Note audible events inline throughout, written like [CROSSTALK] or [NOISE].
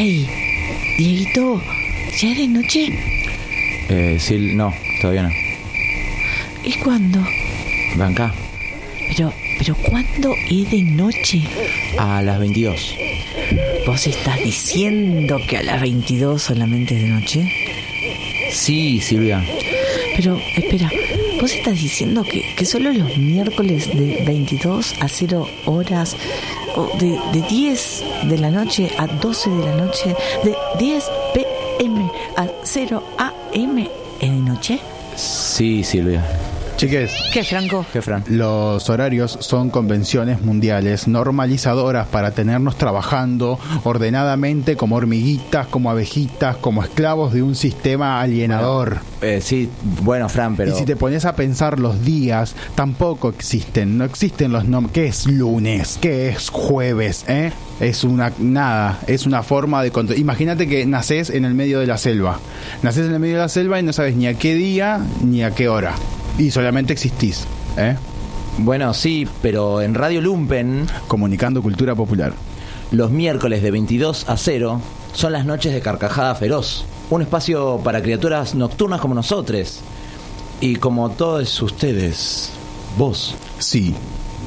Hey, Dieguito, ¿ya es de noche? Eh, sí, no, todavía no. ¿Y cuándo? Banca. Pero, pero ¿cuándo es de noche? A las 22. ¿Vos estás diciendo que a las 22 solamente es de noche? Sí, Silvia. Pero, espera, ¿vos estás diciendo que, que solo los miércoles de 22 a 0 horas, de, de 10 de la noche a 12 de la noche, de 10 pm a 0 am de noche? Sí, Silvia. Chiques, ¿Qué, Franco? ¿Qué, Fran? los horarios son convenciones mundiales normalizadoras para tenernos trabajando ordenadamente como hormiguitas, como abejitas, como esclavos de un sistema alienador. Eh, sí, bueno, Fran, pero... Y si te pones a pensar los días, tampoco existen. No existen los nombres. ¿Qué es lunes? ¿Qué es jueves? ¿Eh? Es una nada, es una forma de control. Imagínate que naces en el medio de la selva. Naces en el medio de la selva y no sabes ni a qué día ni a qué hora. Y solamente existís, ¿eh? Bueno, sí, pero en Radio Lumpen, Comunicando cultura popular. los miércoles de 22 a 0 son las noches de Carcajada Feroz. Un espacio para criaturas nocturnas como nosotros. Y como todos ustedes, vos, Sí,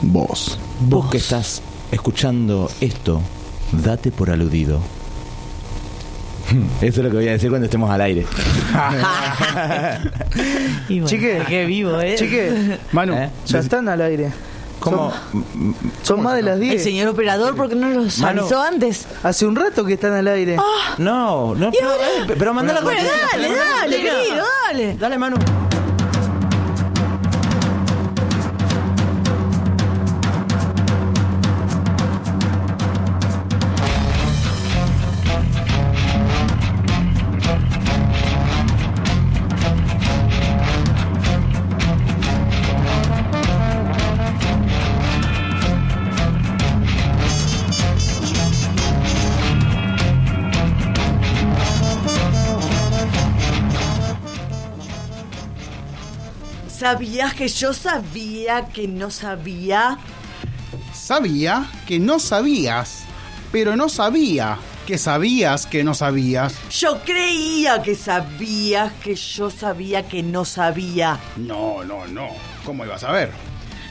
vos. vos que estás escuchando esto, date por aludido. [LAUGHS] Eso es lo que voy a decir cuando estemos al aire. [LAUGHS] Y bueno, Chique. qué vivo, ¿eh? Chique, Manu, ¿Eh? ya están al aire. ¿Cómo? Son más de las El 10. señor operador, ¿por qué no los Mano. avisó antes? Hace un rato que están al aire. No, no, pero, eh, pero mandá la Bueno, dale, dale, cortina. querido, dale. Dale, Manu. ¿Sabías que yo sabía que no sabía? sabía que no sabías, pero no sabía que sabías que no sabías. Yo creía que sabías que yo sabía que no sabía. No, no, no. ¿Cómo ibas a ver?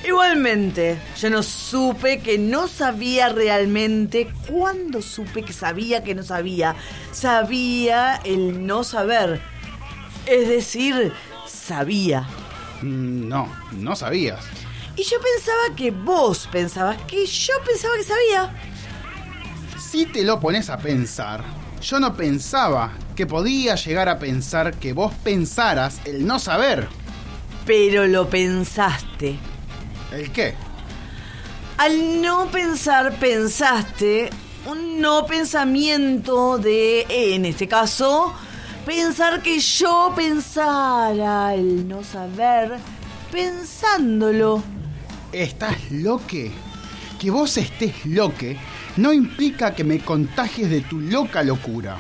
Igualmente, yo no supe que no sabía realmente cuando supe que sabía que no sabía. Sabía el no saber. Es decir, sabía. Mm, No, no sabías. Y yo pensaba que vos pensabas que yo pensaba que sabía. Si te lo pones a pensar, yo no pensaba que podía llegar a pensar que vos pensaras el no saber. Pero lo pensaste. ¿El qué? Al no pensar, pensaste un no pensamiento de, en este caso, pensar que yo pensara el no saber pensándolo. ¿Estás loque? Que vos estés loque no implica que me contagies de tu loca locura.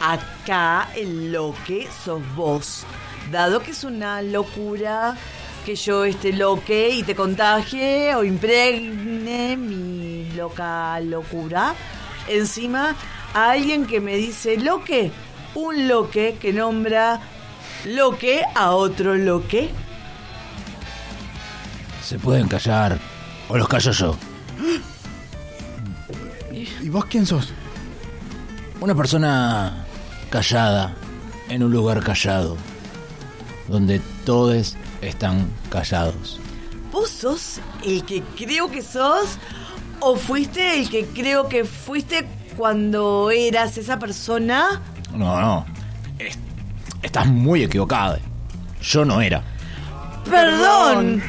Acá el lo que sos vos. Dado que es una locura que yo esté loque y te contagie o impregne mi loca locura encima a alguien que me dice loque, un loque que nombra loque a otro loque. Se pueden callar. O los callo yo. ¿Y vos quién sos? Una persona callada en un lugar callado. Donde todos están callados. ¿Vos sos el que creo que sos o fuiste el que creo que fuiste cuando eras esa persona? No, no. Es- estás muy equivocado. Yo no era. Perdón.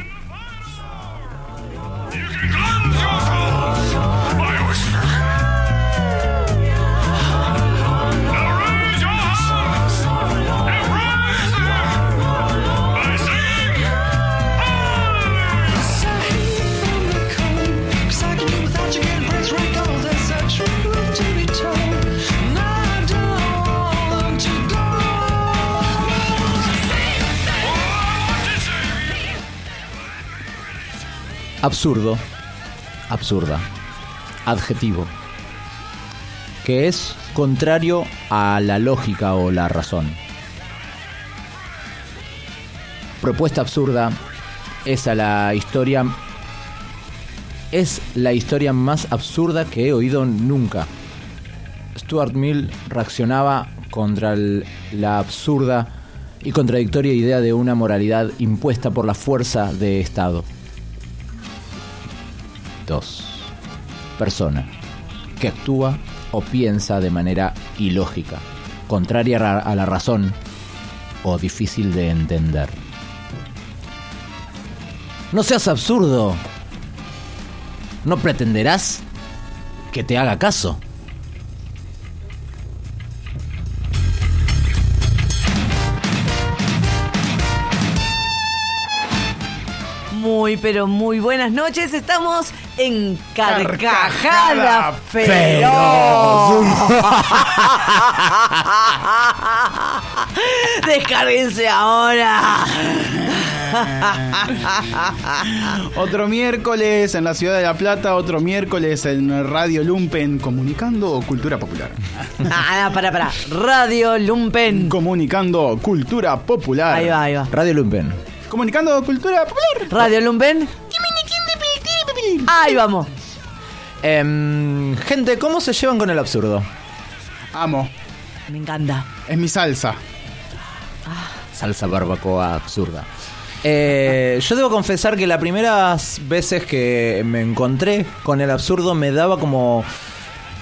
Absurdo. Absurda. Adjetivo. que es contrario a la lógica o la razón. Propuesta absurda es a la historia es la historia más absurda que he oído nunca. Stuart Mill reaccionaba contra la absurda y contradictoria idea de una moralidad impuesta por la fuerza de Estado. 2. Persona que actúa o piensa de manera ilógica, contraria ra- a la razón o difícil de entender. No seas absurdo. No pretenderás que te haga caso. Muy, pero muy buenas noches. Estamos en Carcajada Carcajada Feroz. [LAUGHS] Descárguense ahora. [LAUGHS] Otro miércoles en la ciudad de La Plata, otro miércoles en Radio Lumpen, comunicando cultura popular. Ah, para, para. Radio Lumpen. Comunicando cultura popular. Ahí va, ahí va. Radio Lumpen. Comunicando cultura popular. Radio Lumpen. Ahí vamos. Em, gente, ¿cómo se llevan con el absurdo? Amo. Me encanta. Es mi salsa. Salsa barbacoa absurda. Eh, yo debo confesar que las primeras veces que me encontré con el absurdo me daba como,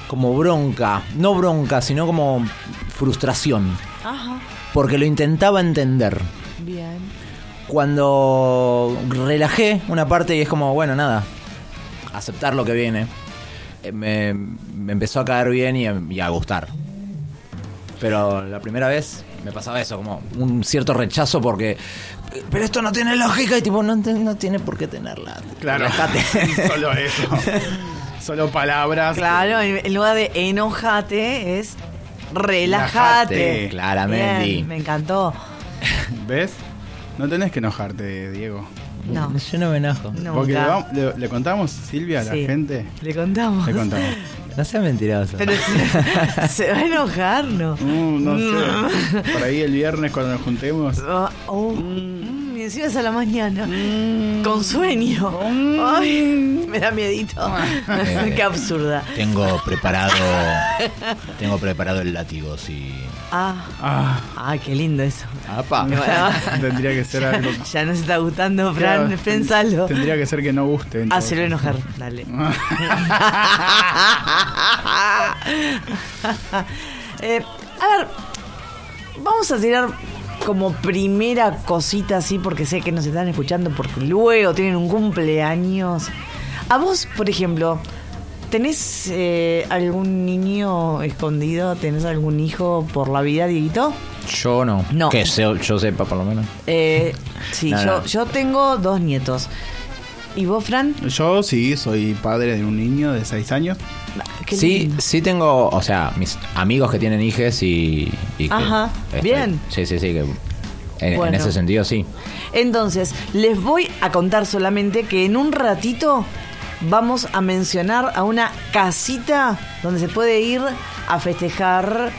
como bronca. No bronca, sino como frustración. Ajá. Porque lo intentaba entender. Bien. Cuando relajé una parte y es como, bueno, nada, aceptar lo que viene, eh, me, me empezó a caer bien y, a- y a gustar. Pero la primera vez me pasaba eso, como un cierto rechazo porque, pero esto no tiene lógica y tipo, no, no tiene por qué tenerla. Claro. Relájate. [LAUGHS] Solo eso. Solo palabras. Claro, en en lugar de enojate es relájate. Relájate, claramente. Bien, me encantó. ¿Ves? No tenés que enojarte, Diego. No, Yo no me enojo. no. Porque le, vamos- le- le contamos, Silvia, a la Sí. gente. Le contamos. Le contamos. [LAUGHS] No seas mentiroso. Pero se, [LAUGHS] se va a enojar, ¿no? Uh, no sé. Por ahí el viernes cuando nos juntemos. Ah, oh, mm, y encima es a la mañana. Con sueño. Ay, me da miedito. [LAUGHS] Qué absurda. Tengo preparado, [LAUGHS] tengo preparado el látigo, si... Ah, Ah, ah, qué lindo eso. Apa. [LAUGHS] tendría que ser algo. Ya no se está gustando, Fran, Claro, pensalo. Tendría que ser que no guste. todo Hacelo caso. enojar, dale. Eh, a ver, vamos a tirar como primera cosita así, porque sé que nos están escuchando, porque luego tienen un cumpleaños. A vos, por ejemplo, ¿tenés eh, algún niño escondido? ¿Tenés algún hijo por la vida, Dieguito? Yo no. No. Que se- yo sepa, por lo menos. Eh, sí, No, yo, no. yo tengo dos nietos. ¿Y vos, Fran? Yo sí, soy padre de un niño de 6 años. Qué Sí, lindo. sí tengo, o sea, mis amigos que tienen hijes y... Ajá, bien. Sí, sí, sí, que en, ese sentido sí. Entonces, les voy a contar solamente que en un ratito vamos a mencionar a una casita donde se puede ir a festejar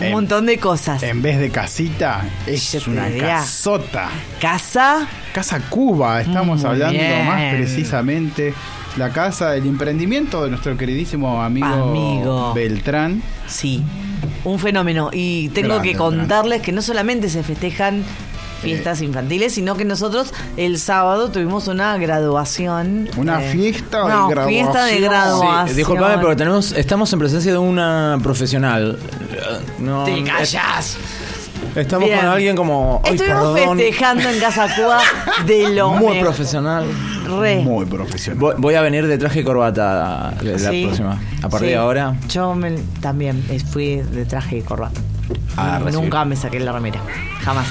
un montón de cosas. En vez de casita, es una casota. Casa, Casa Cuba, estamos Muy hablando bien. más precisamente. La casa del emprendimiento de nuestro queridísimo amigo, Amigo. Beltrán. sí, un fenómeno. Y tengo Grande, que contarles que no solamente se festejan fiestas infantiles, sino que nosotros el sábado tuvimos una graduación. Una eh, fiesta de una graduación. fiesta de graduación. Sí, disculpame, pero tenemos, estamos en presencia de una profesional. Eh, No, ¡Te callas! Estamos Bien. con alguien como... Ay, Estuvimos perdón. festejando en Casa Cuba de lo Muy mejor. profesional. Re. Muy profesional. Voy, voy a venir de traje y corbata la Sí. próxima. A partir Sí. de ahora. Yo me- también eh, fui de traje y corbata. A recibir. Nunca me saqué la remera. Jamás.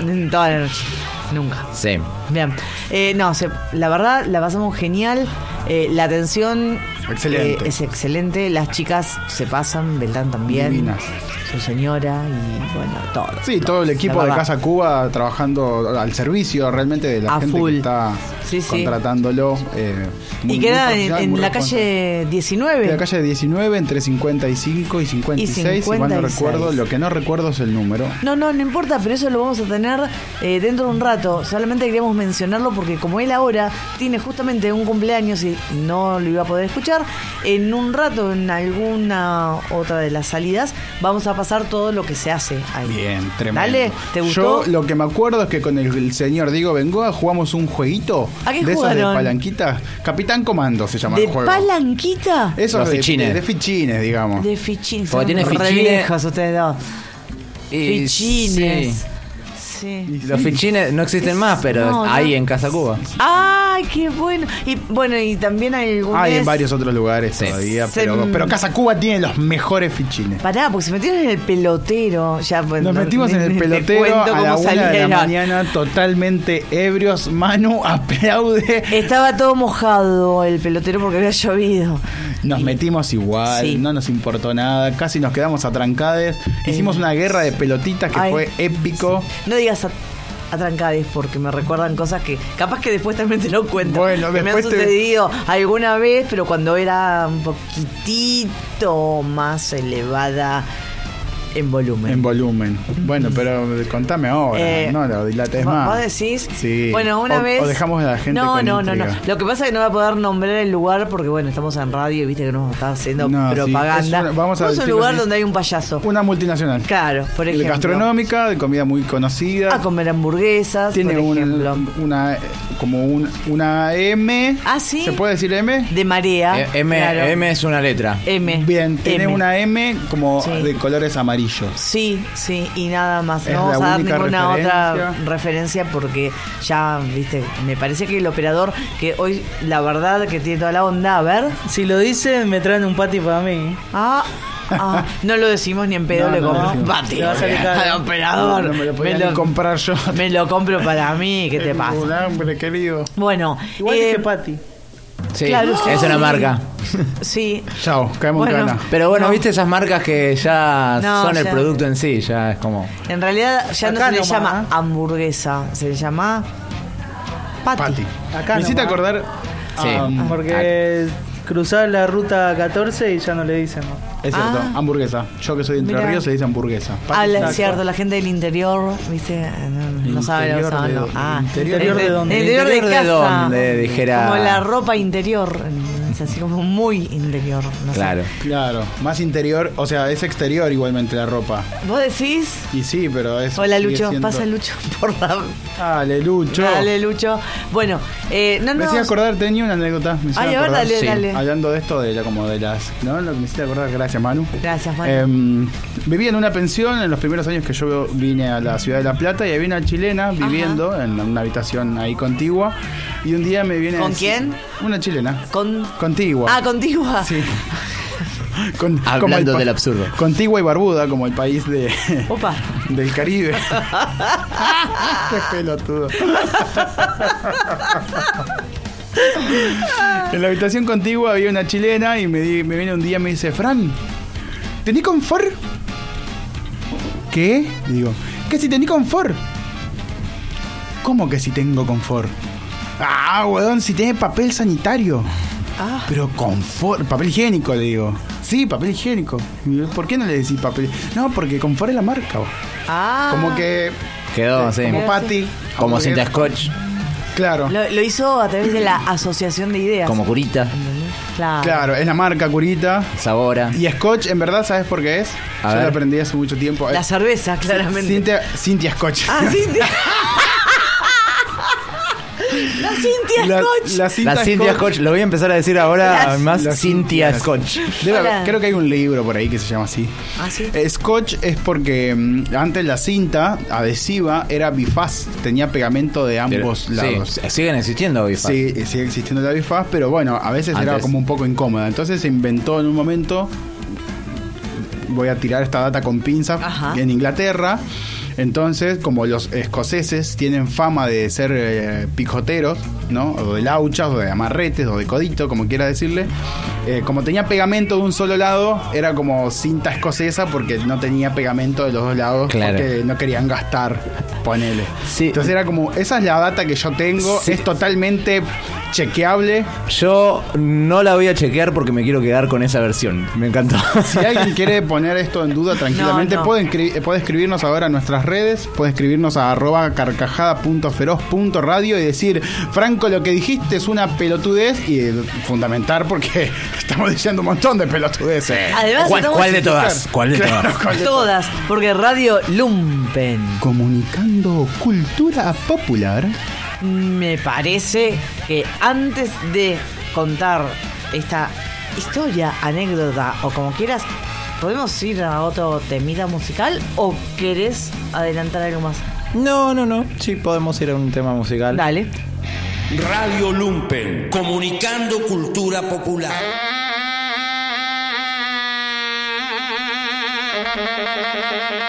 En [LAUGHS] Toda la noche. Nunca. Sí. Bien. Eh, no, se- la verdad, la pasamos genial. Eh, la atención Excelente. eh, es excelente. Las chicas se pasan, Beltrán también. Divinas. Su señora y bueno, todo. Sí, todo el equipo de. Casa Cuba trabajando al servicio realmente de la A gente full. que está Sí, sí. contratándolo. eh, muy- Y muy queda en, la calle 19. En la calle 19 entre 55 y 56, si mal no 56. recuerdo. Lo que no recuerdo es el número. No, no, no importa, pero eso lo vamos a tener eh, dentro de un rato. Solamente queríamos mencionarlo porque como él ahora tiene justamente un cumpleaños y no lo iba a poder escuchar, en un rato, en alguna otra de las salidas, vamos a pasar todo lo que se hace ahí. Bien, tremendo. Dale, ¿te gustó? Yo lo que me acuerdo es que con el, el señor Diego Bengoa jugamos un jueguito ¿A qué de esos de palanquita. Capitán Comando se llama ¿De el juego. palanquita? Esos Los de, fichines. de- de fichines, digamos. De fichines. Porque tiene fichines. ustedes dos. Fichines. sí. Sí. Los fichines no existen más, pero No, no. hay en Casa Cuba. ¡Ay, qué bueno! Y bueno, y también hay algún Hay en varios otros lugares Sí. todavía, Se- pero, pero Casa Cuba tiene los mejores fichines. Pará, porque se metieron en el pelotero. Ya, bueno, Nos no- metimos ni- en el ni te pelotero cuento a la cómo una de la salieron. mañana totalmente ebrios. Manu [LAUGHS] aplaude. Estaba todo mojado el pelotero porque había llovido. Nos metimos igual, Sí. no nos importó nada, casi nos quedamos atrancades. Hicimos una guerra de pelotitas que Ay. fue épico. No digas a- atrancades porque me recuerdan cosas que capaz que después también te lo cuento. Bueno, que me han te- sucedido alguna vez, pero cuando era un poquitito más elevada en volumen. En volumen. Bueno, pero contame ahora, Eh, no lo dilates ¿Vos- más. ¿Vos decís? Sí. Bueno, una O- vez. o dejamos a la gente No, con no, no, no. Lo que pasa es que no voy a poder nombrar el lugar porque, bueno, estamos en radio y viste que nos está haciendo No, sí, propaganda. es una- vamos a un decirlo lugar así. donde hay un payaso. Una multinacional. Claro, por De ejemplo. gastronómica, de comida muy conocida. A comer hamburguesas, Tiene por una, ejemplo. una, como un- una M. Ah, sí. ¿Se puede decir M? De marea. Eh, M, claro. M es una letra. M. Bien, tiene M. una M como Sí. de colores amarillos. Sí, sí, y nada más. Es no vamos a dar ninguna otra referencia. porque ya, viste, me parece que el operador, que hoy la verdad que tiene toda la onda, a ver. Si lo dicen, me traen un patty para mí. Ah, ah, no lo decimos ni en pedo, No, le no compro un pati al operador. No me lo podía ni comprar yo. me lo compro para mí, ¿qué te [LAUGHS] Un pasa? hambre, querido. Bueno, Igual eh, dije patty. Sí, Claro, sí, es una marca. sí, Chao, caemos Bueno. en cana. Pero bueno, No. viste esas marcas que ya No, son el producto en sí, ya es como... en realidad ya no se le llama ¿eh? hamburguesa, se le llama pati. Pati. Acá Me hiciste acordar. Sí. a- Porque cruzar la ruta 14 y ya no le dicen. ¿no? es cierto, Ah. hamburguesa. Yo que soy de Entre Mirá. Ríos se dice hamburguesa. Pati Ah, es cierto, la gente del interior, viste, no, no sabe lo que Interior son, de no. dónde, Ah, interior de el- dónde. el interior de, ¿Interior de casa. dónde? Dijera- Como la ropa interior, es así como muy interior, no sé. Claro. Claro, más interior, o sea, es exterior igualmente la ropa. ¿Vos decís? Y sí, pero es. Hola Lucho, siendo- pasa Lucho [LAUGHS] por la... Dale, Lucho. Dale Lucho. Bueno, eh, no, Me no. hacía acordar, tenía una anécdota. Me Ay, a ver, dale, Sí. dale. Hablando de esto, de la, como de las. ¿No? Lo que me hiciste acordar, gracias Manu. Gracias, Manu. Em, vivía en una pensión en los primeros años que yo vine a la ciudad de La Plata y había una chilena viviendo en una habitación ahí contigua. Y un día me viene. a ¿Con decir- quién? Una chilena. Con... Contigua. Ah, contigo. Sí. [LAUGHS] Con- como el Hablando del absurdo. Contigua y barbuda, como el país de, Opa. [LAUGHS] del Caribe. [LAUGHS] Qué pelotudo. en la habitación contigua había una chilena y me, di- me viene un día y me dice, Fran, ¿tení confort? ¿Qué? Digo, ¿qué si tení confort? ¿Cómo que si tengo confort? Ah, weón, si tiene papel sanitario. Ah, Pero confort, papel higiénico, le digo. Sí, papel higiénico. ¿Por qué no le decís papel? No, porque confort es la marca. ah. Como que. Quedó así. Como Patty. Como cinta scotch, Claro. Lo, lo hizo a través de la asociación de ideas. como curita, ¿Entendés? Claro. Claro, es la marca Curita. sabora. Y Scotch, en verdad, ¿sabes por qué es? A Yo ver. lo aprendí hace mucho tiempo. La Eh, cerveza, claramente. Cintia, Cintia Scotch. Ah, Cintia. [LAUGHS] la Cintia La, Scotch. la cinta La Cintia Scotch, lo voy a empezar a decir ahora La- más la Cintia Cintia. Scotch. Debe creo que hay un libro por ahí que se llama así. Ah, sí. Eh, Scotch es porque mm, antes la cinta adhesiva era bifaz, tenía pegamento de ambos Sí, lados. siguen existiendo bifas. Sí, sigue existiendo la bifaz, pero bueno, a veces era como un poco incómoda. Entonces se inventó en un momento, voy a tirar esta data con pinzas, en Inglaterra. Entonces, como los escoceses tienen fama de ser eh, pijoteros, ¿no? O de lauchas, o de amarretes, o de codito, como quiera decirle. Eh, como tenía pegamento de un solo lado, era como cinta escocesa porque no tenía pegamento de los dos lados. Claro. Porque no querían gastar, ponele. Sí. Entonces era como, esa es la data que yo tengo, Sí. es totalmente chequeable. Yo no la voy a chequear porque me quiero quedar con esa versión. Me encantó. Si alguien quiere poner esto en duda tranquilamente, No, no. Puede, escri- eh, puede escribirnos ahora a nuestras redes, puede escribirnos a arroba carcajada.feroz.radio y decir, Franco, lo que dijiste es una pelotudez y eh, fundamentar porque [LAUGHS] estamos diciendo un montón de pelotudeces. Además, ¿Cuál, de todas? ¿Cuál de Claro, todas? ¿cuál de todas, porque Radio Lumpen Comunicando cultura popular me parece que antes de contar esta historia, anécdota o como quieras, ¿podemos ir a otro temida musical o querés adelantar algo más? No, no, no. Sí, podemos ir a un tema musical. Dale. Radio Lumpen, comunicando cultura popular. [LAUGHS]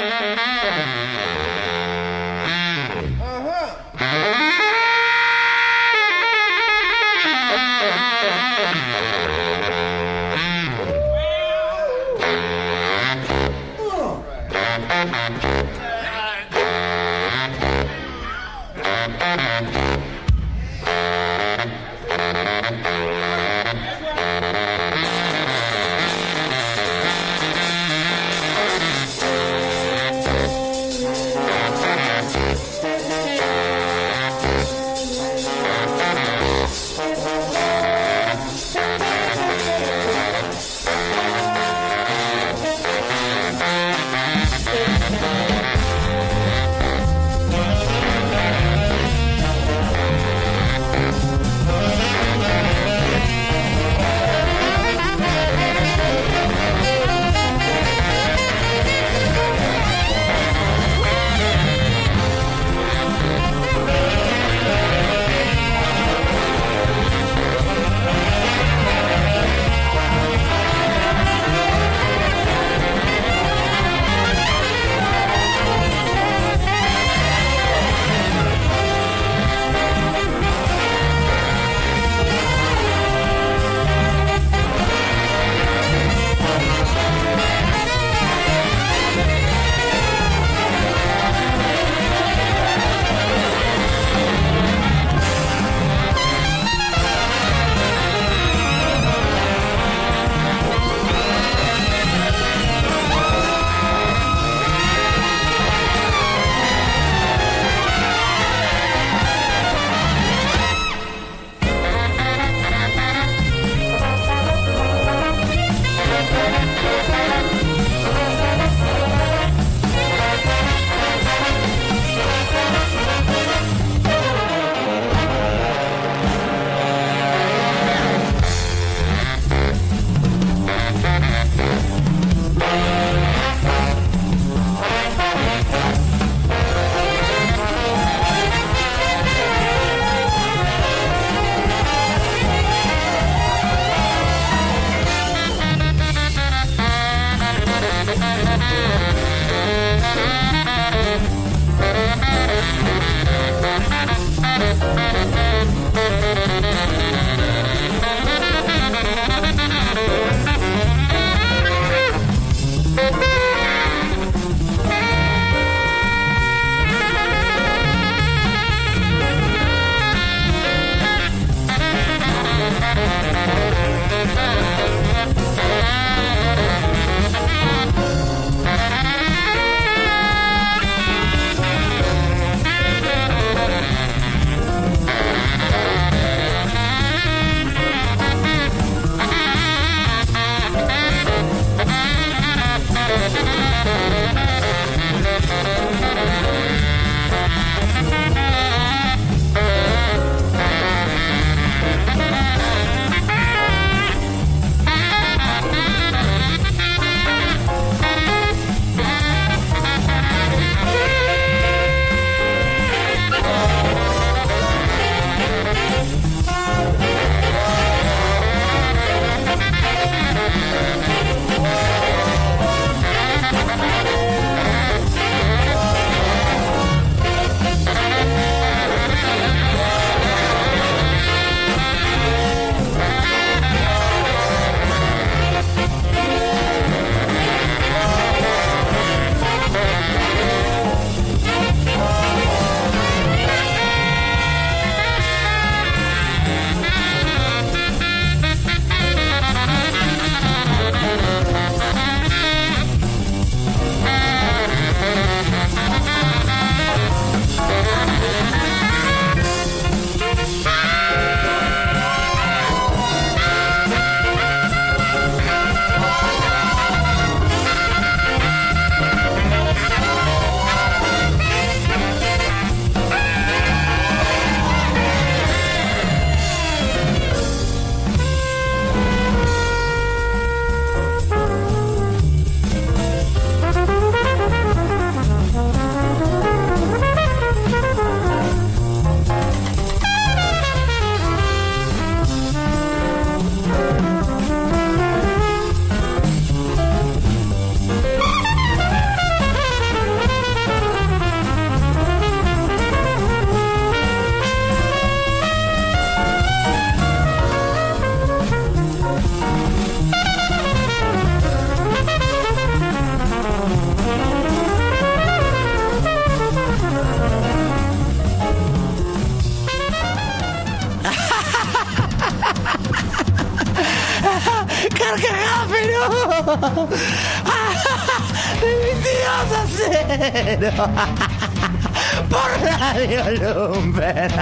[LAUGHS] Por Radio Lumpen. [LAUGHS]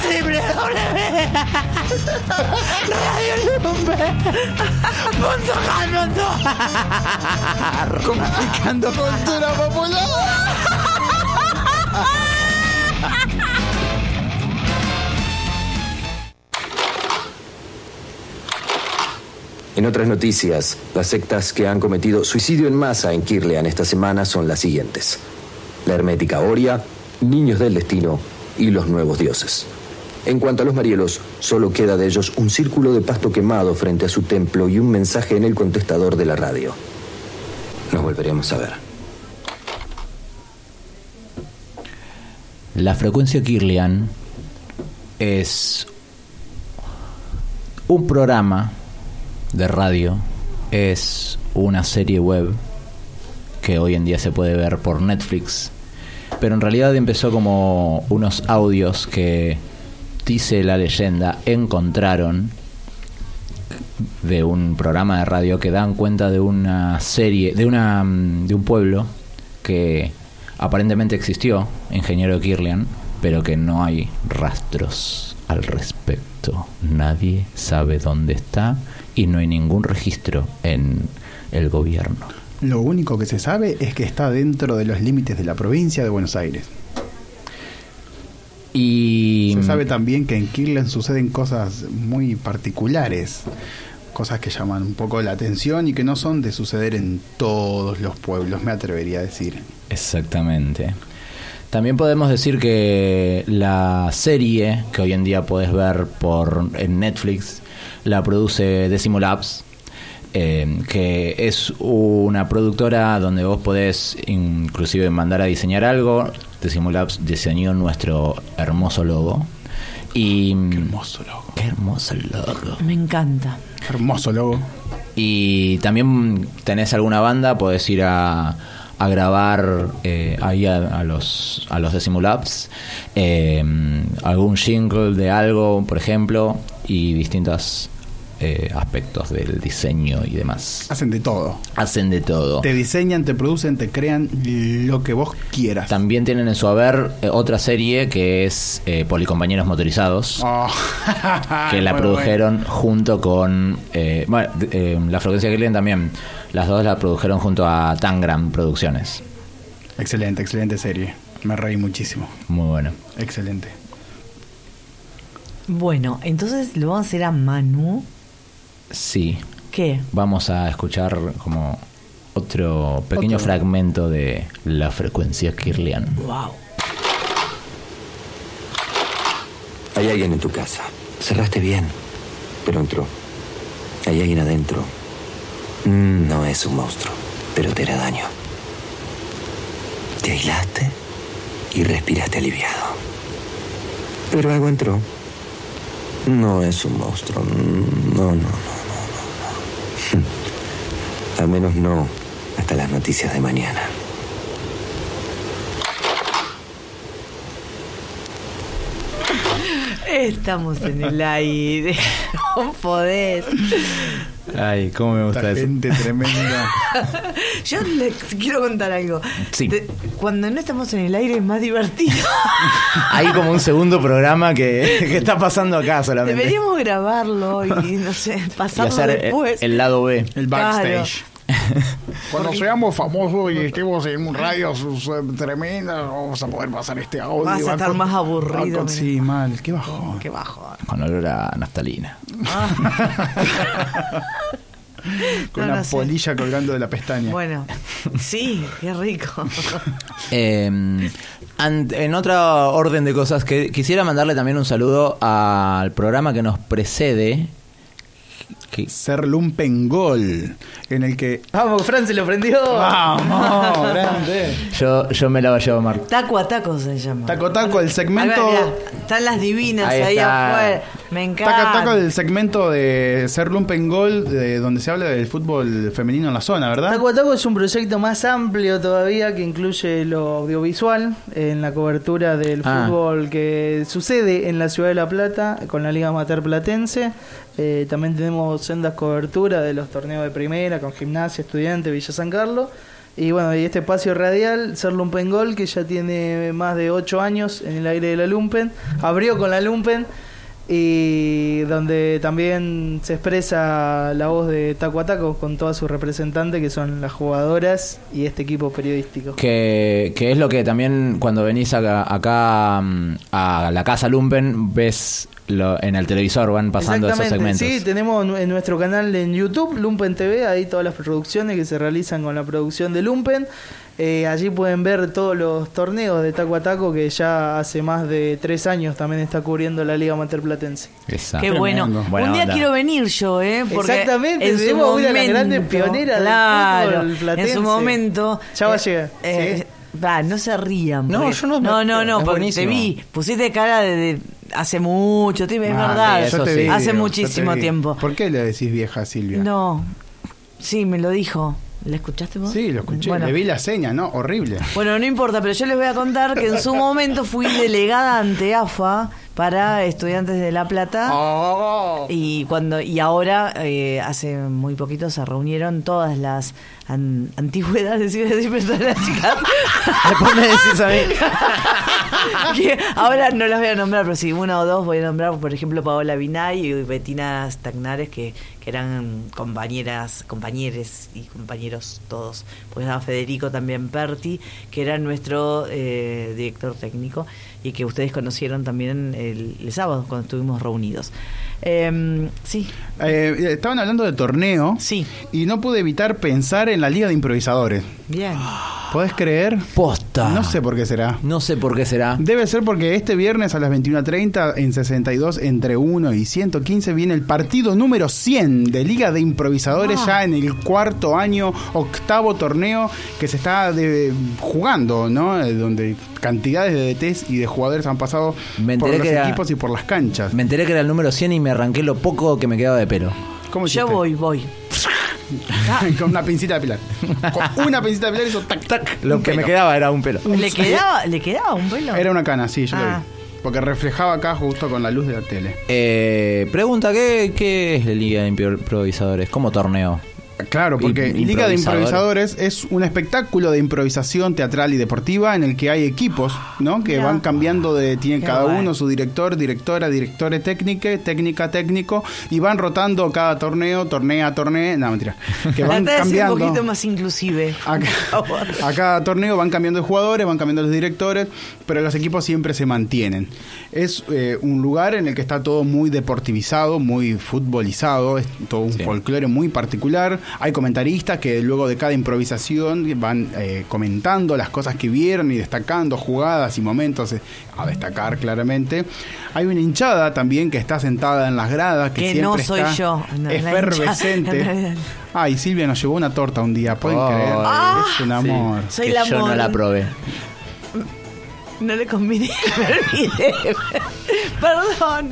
Triple W. Radio Lumpen. Punto com, punto ar. Comunicando cultura popular. En otras noticias, las sectas que han cometido suicidio en masa en Kirlean esta semana son las siguientes. La Hermética Oria, Niños del Destino y los Nuevos Dioses. En cuanto a los marielos, solo queda de ellos un círculo de pasto quemado frente a su templo y un mensaje en el contestador de la radio. Nos volveremos a ver. La frecuencia Kirlian es un programa de radio, es una serie web que hoy en día se puede ver por Netflix, pero en realidad empezó como unos audios que, dice la leyenda, encontraron de un programa de radio que dan cuenta de una serie, de una mm, de un pueblo que aparentemente existió, Ingeniero Kirlian, pero que no hay rastros al respecto. Nadie sabe dónde está y no hay ningún registro en el gobierno. Lo único que se sabe es que está dentro de los límites de la provincia de Buenos Aires. Y Se sabe también que en Kirtland suceden cosas muy particulares, cosas que llaman un poco la atención y que no son de suceder en todos los pueblos, me atrevería a decir. Exactamente. También podemos decir que la serie que hoy en día puedes ver por en Netflix la produce Decimo Labs, eh, que es una productora donde vos podés inclusive mandar a diseñar algo. Decimo Labs diseñó nuestro hermoso logo. Y, Qué hermoso logo. Qué hermoso logo. Me encanta. Hermoso logo. Y también tenés alguna banda, podés ir a, a grabar eh, ahí a, a los a los Decimolabs eh, algún jingle de algo, por ejemplo, y distintos eh, aspectos del diseño y demás. Hacen de todo. Hacen de todo. Te diseñan, te producen, te crean lo que vos quieras. También tienen en su haber eh, otra serie que es eh, Policompañeros Motorizados. Oh. que la [LAUGHS] produjeron junto con eh, bueno, eh, la frecuencia que leen también las dos la produjeron junto a Tangram Producciones. Excelente, excelente serie. Me reí muchísimo. muy bueno Excelente. Bueno, entonces lo vamos a hacer a Manu. Sí ¿Qué? vamos a escuchar como otro pequeño Otro. fragmento de la frecuencia Kirlian Wow. Hay alguien en tu casa. Cerraste bien, pero entró. Hay alguien adentro. Mm, No es un monstruo, pero te hará daño. Te aislaste y respiraste aliviado. Pero algo entró. No es un monstruo. Mm, no, no. no. Al menos no hasta las noticias de mañana. Estamos en el aire. [LAUGHS] No podés. ay cómo me Esta gente tremenda. [LAUGHS] Yo les quiero contar algo. Sí. Te- cuando no estamos en el aire es más divertido. [LAUGHS] hay como un segundo programa que, que está pasando acá solamente Deberíamos grabarlo y no sé, y pasarlo hacer eh, después. el lado B El Claro. [LAUGHS] Cuando seamos famosos y estemos en un radio su- tremenda, vamos a poder pasar este audio. Vas a estar Con- más aburrido, con-. Sí, mal. Qué bajón. Qué bajo. con olor a naftalina [LAUGHS] Con No, la no sé. polilla colgando de la pestaña. Bueno, sí, qué rico. [LAUGHS] Eh, ant- en otra orden de cosas, que quisiera mandarle también un saludo al programa que nos precede, ¿Qué? Ser Lumpen Gol, en el que... Vamos, Fran se lo prendió. ¡Vamos! [LAUGHS] ¡Grande! Yo, yo me la llevo, Marco. Taco a taco se llama. Taco Taco, el Ahí segmento... va, están las divinas Ahí ahí, está. afuera. Me encanta. Taco Taco, el segmento de Ser Lumpen Gol, de donde se habla del fútbol femenino en la zona, ¿verdad? Taco a Taco es un proyecto más amplio todavía que incluye lo audiovisual en la cobertura del Ah. fútbol que sucede en la ciudad de La Plata con la Liga Amateur Platense. Eh, también tenemos sendas coberturas de los torneos de primera con gimnasia, estudiante, Villa San Carlos. Y bueno, y este espacio radial, Ser Lumpen Gol, que ya tiene más de 8 años en el aire de la Lumpen, abrió con la Lumpen y donde también se expresa la voz de Taco a Taco con todas sus representantes que son las jugadoras y este equipo periodístico. Que, que es lo que también cuando venís acá, acá, mm, a la casa Lumpen ves lo, en el televisor, van pasando esos segmentos. sí, tenemos en nuestro canal en YouTube, Lumpen TV, ahí todas las producciones que se realizan con la producción de Lumpen. Eh, allí pueden ver todos los torneos de Taco a Taco que ya hace más de tres años también está cubriendo la Liga Amateur Platense. Exacto. Qué bueno. Buena Un día onda. quiero venir yo, ¿eh? Porque Exactamente, en su debemos ir a las momento, grandes pioneras del claro, platense. En su momento. Ya va a eh, llegar, eh, sí. va, no se rían. No, porque- yo no- No, no, no, porque buenísimo. te vi. Pusiste cara de, de hace mucho tiempo, es Ah, verdad. yo te Hace yo te muchísimo tiempo. ¿Por qué le decís vieja a Silvia? No. Sí, me lo dijo. ¿La escuchaste vos? Sí, lo escuché. Bueno. Le vi la seña, ¿no? Horrible. Bueno, no importa, pero yo les voy a contar que en su momento fui delegada ante AFA para estudiantes de La Plata. Oh. Y cuando y ahora eh, hace muy poquito se reunieron todas las an- antigüedades, a decir, todas las [LAUGHS] chicas. Después me decís a mí. [LAUGHS] que ahora no las voy a nombrar, pero sí, una o dos voy a nombrar, por ejemplo, Paola Binay y Betina Stagnares, que, que eran compañeras, compañeros y compañeros todos. Pues estaba Federico también Perti, que era nuestro eh, director técnico y que ustedes conocieron también el, el sábado cuando estuvimos reunidos. Em, sí, Eh, estaban hablando de torneo. Sí. Y no pude evitar pensar en la Liga de Improvisadores. bien. ¿Podés creer? Posta. No sé por qué será. No sé por qué será. Debe ser porque este viernes a las 21.30 en 62 entre 1 y 115 viene el partido número 100 de Liga de Improvisadores Ah. ya en el cuarto año, octavo torneo que se está de- jugando, ¿no? Eh, Donde cantidades de DTs y de jugadores han pasado Me por los que era- equipos y por las canchas. Me enteré que era el número 100 y me arranqué lo poco que me quedaba de pelo. ¿Cómo Yo hiciste? voy, voy. [LAUGHS] Con una pincita de pilar. Con una pincita de pilar hizo tac, tac. Lo que me quedaba era un pelo. ¿Le quedaba, ¿Le quedaba un pelo? Era una cana, sí, yo lo Ah. vi. Porque reflejaba acá justo con la luz de la tele. Eh, pregunta, ¿qué, ¿qué es la Liga de Improvisadores? ¿Cómo torneo? Claro, porque Liga de improvisador. Improvisadores es un espectáculo de improvisación teatral y deportiva en el que hay equipos, ¿no? Que van cambiando de tienen Qué cada uno su director, directora, directore técnica, técnica, técnico y van rotando cada torneo, tornea, torneo, no, mentira, que [LAUGHS] van Trata de ser cambiando. un poquito más inclusive. A, [LAUGHS] a cada torneo van cambiando de jugadores, van cambiando los directores, pero los equipos siempre se mantienen. Es eh, un lugar en el que está todo muy deportivizado, muy futbolizado, es todo un Sí. folclore muy particular. Hay comentaristas que luego de cada improvisación van eh, comentando las cosas que vieron y destacando jugadas y momentos eh, a destacar claramente. Hay una hinchada también que está sentada en las gradas, que, Que siempre no soy está yo, no, efervescente. [LAUGHS] Ay, Silvia nos llevó una torta un día, ¿pueden Ay. creer? Ah. es un amor. Soy que el yo no la probé. No le conviene, [LAUGHS] olvidé. Perdón.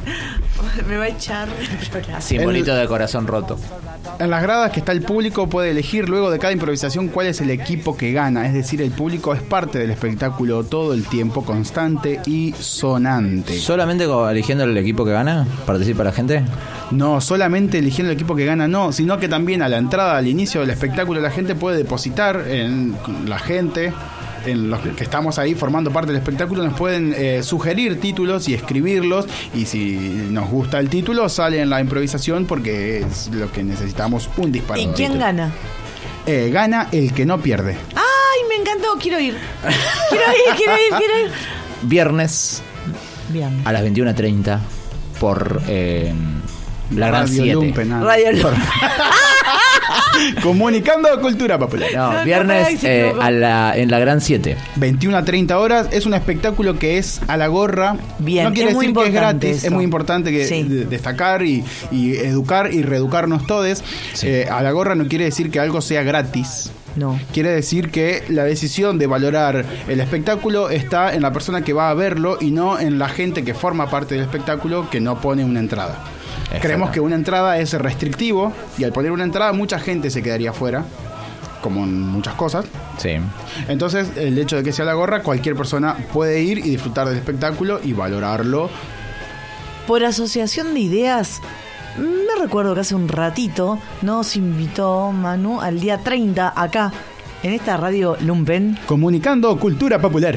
[LAUGHS] Me va a echar. Simbolito de corazón roto. En las gradas que está el público puede elegir luego de cada improvisación cuál es el equipo que gana, es decir, el público es parte del espectáculo todo el tiempo, constante y sonante. ¿Solamente eligiendo el equipo que gana? ¿Participa la gente? No solamente eligiendo el equipo que gana, no, sino que también a la entrada, al inicio del espectáculo, la gente puede depositar en la gente, en los que estamos ahí formando parte del espectáculo, nos pueden eh, sugerir títulos y escribirlos. Y si nos gusta el título, sale en la improvisación porque es lo que necesitamos un disparo. ¿Y quién gana? Eh, gana el que no pierde. ¡Ay, me encantó! Quiero ir. Quiero ir, quiero ir, quiero ir. Viernes Bien. a las 21.30 por eh, la Gran Radio 7. Lumpen, ah. Radio Lu- [LAUGHS] [LAUGHS] Comunicando cultura popular. No, viernes eh, a la- en la Gran 7. 21 a 30 horas es un espectáculo que es a la gorra. Bien, no quiere es muy decir que es gratis, es muy importante que Sí. destacar y, y educar y reeducarnos todos. Sí. Eh, a la gorra no quiere decir que algo sea gratis. No. Quiere decir que la decisión de valorar el espectáculo está en la persona que va a verlo y no en la gente que forma parte del espectáculo que no pone una entrada. Creemos que una entrada es restrictivo y al poner una entrada mucha gente se quedaría fuera, como en muchas cosas. Sí. Entonces, el hecho de que sea la gorra, cualquier persona puede ir y disfrutar del espectáculo y valorarlo. Por asociación de ideas, me recuerdo que hace un ratito nos invitó Manu al día 30 acá, en esta radio Lumpen, Comunicando cultura popular.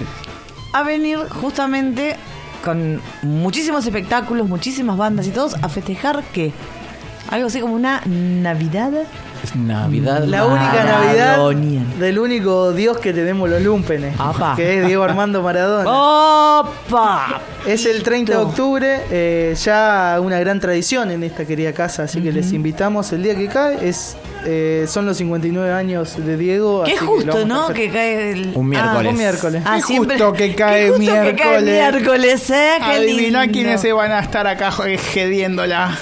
a venir justamente con muchísimos espectáculos, muchísimas bandas y todos a festejar que algo así como una Navidad. Es Navidad. La única Navidad del único Dios que tenemos los lumpenes, Apa. que es Diego Armando Maradona. ¡Opa! Es el 30 de octubre, eh, ya una gran tradición en esta querida casa, así que les invitamos el día que cae. Es, eh, son los 59 años de Diego. Qué así que justo, a ¿no? Que cae el... Un miércoles. Ah, Un miércoles. Ah, Qué justo que cae qué justo que cae miércoles. miércoles, ¿eh? Adivina quiénes se van a estar acá jodiéndola.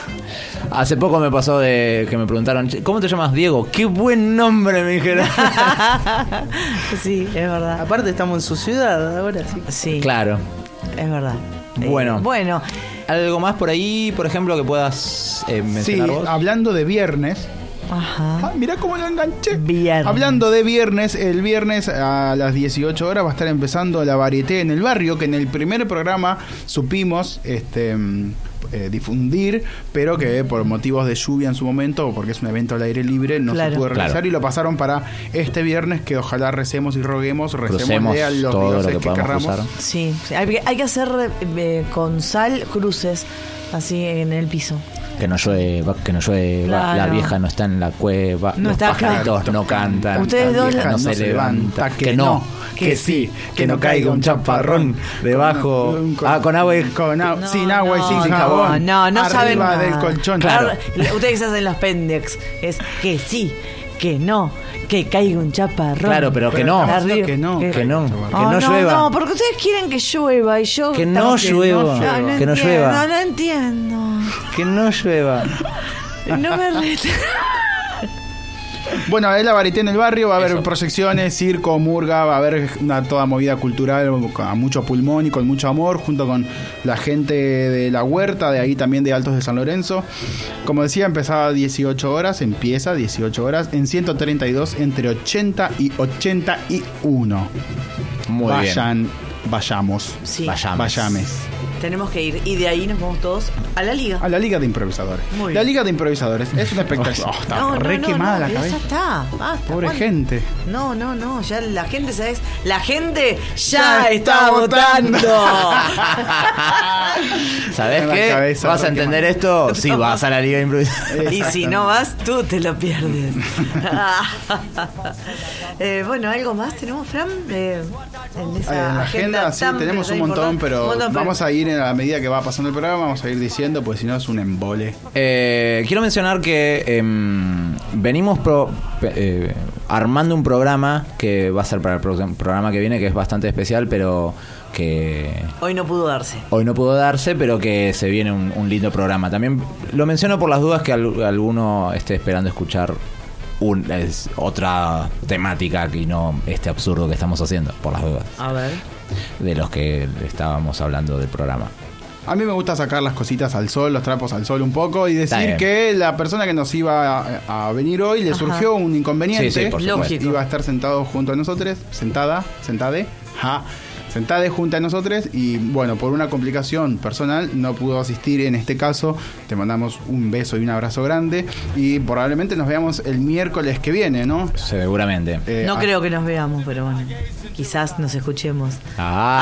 Hace poco me pasó de que me preguntaron, "Che, ¿cómo te llamas Diego? Qué buen nombre, me dijeron. [LAUGHS] sí, es verdad. Aparte estamos en su ciudad ahora, sí. Sí, claro. es verdad. Eh, Bueno. bueno, ¿Algo más por ahí, por ejemplo, que puedas eh, Sí, mencionar vos? hablando de viernes. Ajá. Ah, mirá cómo lo enganché. Viernes. Hablando de viernes, el viernes a las 18 horas va a estar empezando la varieté en el barrio, que en el primer programa supimos este mm, eh, difundir, pero que por motivos de lluvia en su momento, o porque es un evento al aire libre, no Claro. se pudo realizar Claro. y lo pasaron para este viernes, que ojalá recemos y roguemos, recemos a los todo lo dioses que que, podamos querramos. cruzar. Sí, sí, hay, que- hay que hacer eh, con sal cruces así en el piso. Que no llueva, que no llueva, la vieja no está en la cueva, No los está acá. pajaritos no cantan, Ustedes la dos no se levanta, que no, que sí, que no caiga un chaparrón debajo, ah, con agua y Con agua- No, sin agua y sin no, jabón. No, no arriba saben nada. del colchón. Claro. Ustedes se hacen los pendex. Es que sí, que no, que caiga un chaparrón. Claro, pero que no. que no. que no, que Oh, no llueva. No, porque ustedes quieren que llueva y yo. Que no llueva, No, no que no entiendo, llueva. No, entiendo. Que no llueva. No me [LAUGHS] reten. [LAUGHS] Bueno, es la varieté en el barrio, va a haber proyecciones, circo, murga, va a haber una toda movida cultural a mucho pulmón y con mucho amor, junto con la gente de la huerta, de ahí también de Altos de San Lorenzo. Como decía, empezaba a 18 horas, empieza a 18 horas, en 132 entre 80 y 81. Muy bien. Vayan, vayamos. Sí. Vayames. Vayames. Tenemos que ir. Y de ahí nos vamos todos a la liga. A la Liga de Improvisadores. Muy la. Liga de Improvisadores es un espectáculo. [LAUGHS] Oh, está re quemada la ya cabeza. está. basta, Pobre gente. No, no, no, ya la gente, ¿sabes? La gente ya, Ya está, está votando. [LAUGHS] ¿Sabes qué? cabeza, ¿Vas a entender esto? [LAUGHS] Si vas a la Liga de Improvisación. y si no vas, tú te lo pierdes. Eh, bueno, ¿algo más tenemos, Fran? Eh, en esa En la agenda, sí, tenemos un importante. montón, pero Un montón, pero- vamos a ir a medida que va pasando el programa, vamos a ir diciendo, pues si no es un embole. Eh, quiero mencionar que em, venimos pro- eh, armando un programa que va a ser para el pro- programa que viene, que es bastante especial, pero que Hoy no pudo darse. hoy no pudo darse, pero que se viene un, un lindo programa. También lo menciono por las dudas que al- alguno esté esperando escuchar un- es otra temática y no este absurdo que estamos haciendo, por las dudas, A ver. de los que estábamos hablando del programa. A mí me gusta sacar las cositas al sol, los trapos al sol un poco y decir que la persona que nos iba a, a venir hoy le Ajá. surgió un inconveniente. Sí, sí, por supuesto. Lógico. Iba a estar sentado junto a nosotros, sentada, sentade, ja, sentada junto a nosotros y bueno, por una complicación personal no pudo asistir en este caso. Te mandamos un beso y un abrazo grande y probablemente nos veamos el miércoles que viene, ¿no? Seguramente. Eh, no ah, creo que nos veamos, pero bueno. Quizás nos escuchemos. Ah.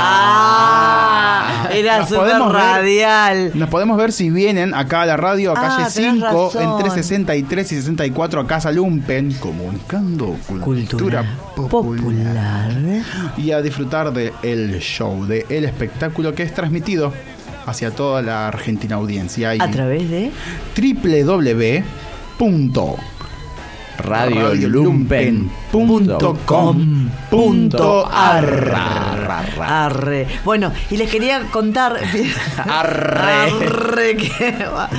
Ah, era súper ver. radial. Nos podemos ver si vienen acá a la radio, a Ah, calle tenés 5, razón. entre 63 y 64, a Casa Lumpen, comunicando cultura, popular. Y a disfrutar del el show, del el espectáculo que es transmitido hacia toda la argentina audiencia. Y A través de. radiolumpen.com.ar Arre. Bueno, y les quería contar. [LAUGHS] Arre. Arre, [LAUGHS] que va.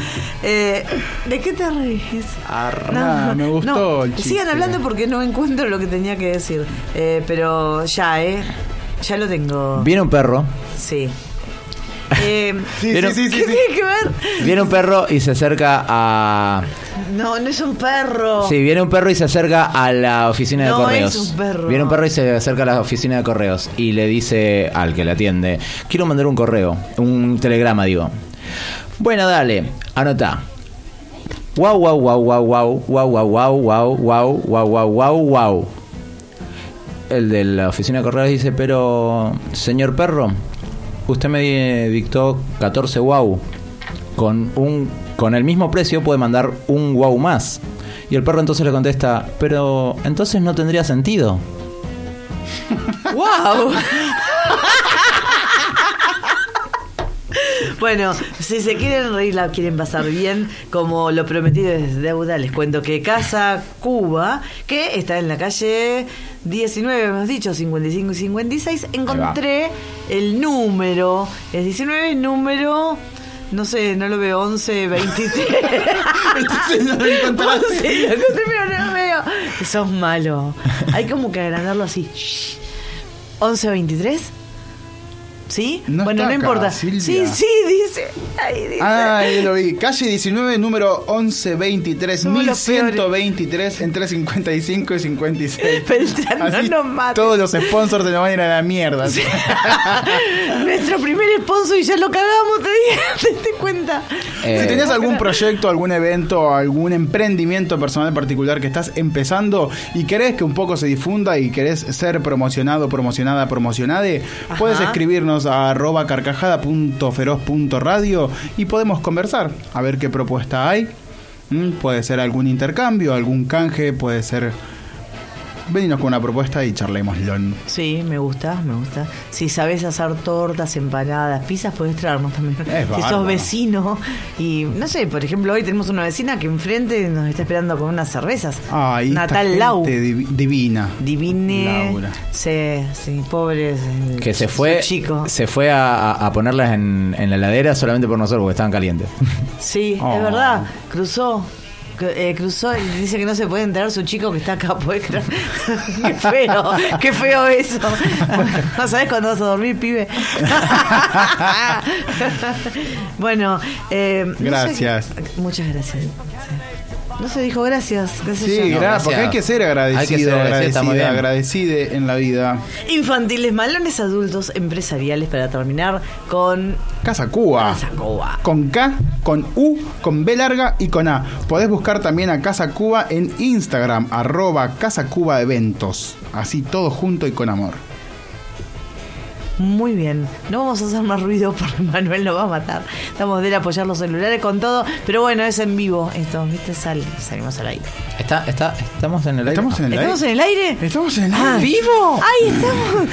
Eh, ¿De qué te reís? Arre. Ah, me gustó el chiste. Sigan hablando porque no encuentro lo que tenía que decir. Eh, pero ya, ¿eh? Ya lo tengo. Viene un perro, Sí. Eh, Sí, sí, sí, sí, ¿Qué sí. tiene que ver? viene un perro y se acerca a... No, no es un perro. Sí, viene un perro y se acerca a la oficina de No correos. es un perro. Viene un perro y se acerca a la oficina de correos y le dice al que le atiende, quiero mandar un correo, un telegrama, digo. Bueno, dale, anota. Wow, wow, wow, wow, wow, wow, wow, wow, wow, wow, wow, wow, wow, wow. El de la oficina de correos dice, pero, señor perro, usted me dictó 14 wow. Con, un, con el mismo precio puede mandar un wow más. Y el perro entonces le contesta, pero entonces no tendría sentido. [LAUGHS] ¡Wow! [LAUGHS] Bueno, si se quieren reír, la quieren pasar bien, como lo prometido es deuda, les cuento que Casa Cuba, que está en la calle 19, hemos dicho, 55 y 56, encontré el número, es 19, número, no sé, no lo veo, 11, 23. Entonces no lo [LAUGHS] encontraste. 11, lo encontré, pero no lo veo. Sos malo. Hay como que agrandarlo así. 11, 23. ¿Sí? No bueno, no acá, importa. Silvia. Sí, sí, dice. Ahí dice. Ah, ahí lo vi. Calle 19, número 1123, Somos los 1123, entre 55 y 56. Beltrán, [LAUGHS] no Así nos mates. Todos los sponsors se nos van a ir a la mierda. [LAUGHS] Nuestro primer sponsor y ya lo cagamos, te dije, [LAUGHS] te diste cuenta. Eh, Si tenés algún proyecto, algún evento, algún emprendimiento personal particular que estás empezando y querés que un poco se difunda y querés ser promocionado, promocionada, promocionade, Ajá. puedes escribirnos a arroba carcajada.feroz.radio y podemos conversar, a ver qué propuesta hay. Mm, Puede ser algún intercambio, algún canje, puede ser... Veninos con una propuesta y charlémoslo. Sí, me gusta, me gusta. Si sabes hacer tortas, empanadas, pizzas, puedes traernos también. Es si bárbaro. sos vecino y, no sé, por ejemplo, hoy tenemos una vecina que enfrente nos está esperando con unas cervezas. Ay, esta Natal gente Lau. divi- divina. Divine. Laura. Sí, sí, pobres. que se fue, chico. se fue a, a ponerlas en, en la heladera solamente por nosotros porque estaban calientes. Sí, Oh. es verdad. Cruzó. Eh, cruzó y dice que no se puede enterar su chico que está acá. ¿puede creer? [LAUGHS] qué feo, qué feo eso. [LAUGHS] ¿No sabes cuándo vas a dormir, pibe? [LAUGHS] bueno, eh, no sé- Gracias. muchas gracias. Sí. No se dijo gracias. qué sé Sí, yo. No, gracias. porque hay que ser agradecido, que ser agradecida, en la vida. Infantiles, malones adultos, empresariales para terminar con Casa Cuba. Casa Cuba. Con K, con U, con B larga y con A. Podés buscar también a Casa Cuba en Instagram, arroba Casa Cuba Eventos. Así todo junto y con amor. Muy bien, no vamos a hacer más ruido porque [LAUGHS] Manuel nos va a matar. Estamos de él apoyar los celulares con todo, pero bueno, es en vivo esto, ¿viste? Sal, salimos al aire. Está, está, estamos en el aire. ¿Estamos en el ¿Estamos aire? en el aire? ¿Estamos en el Ah, aire? ¿Vivo? ¡Ay, estamos!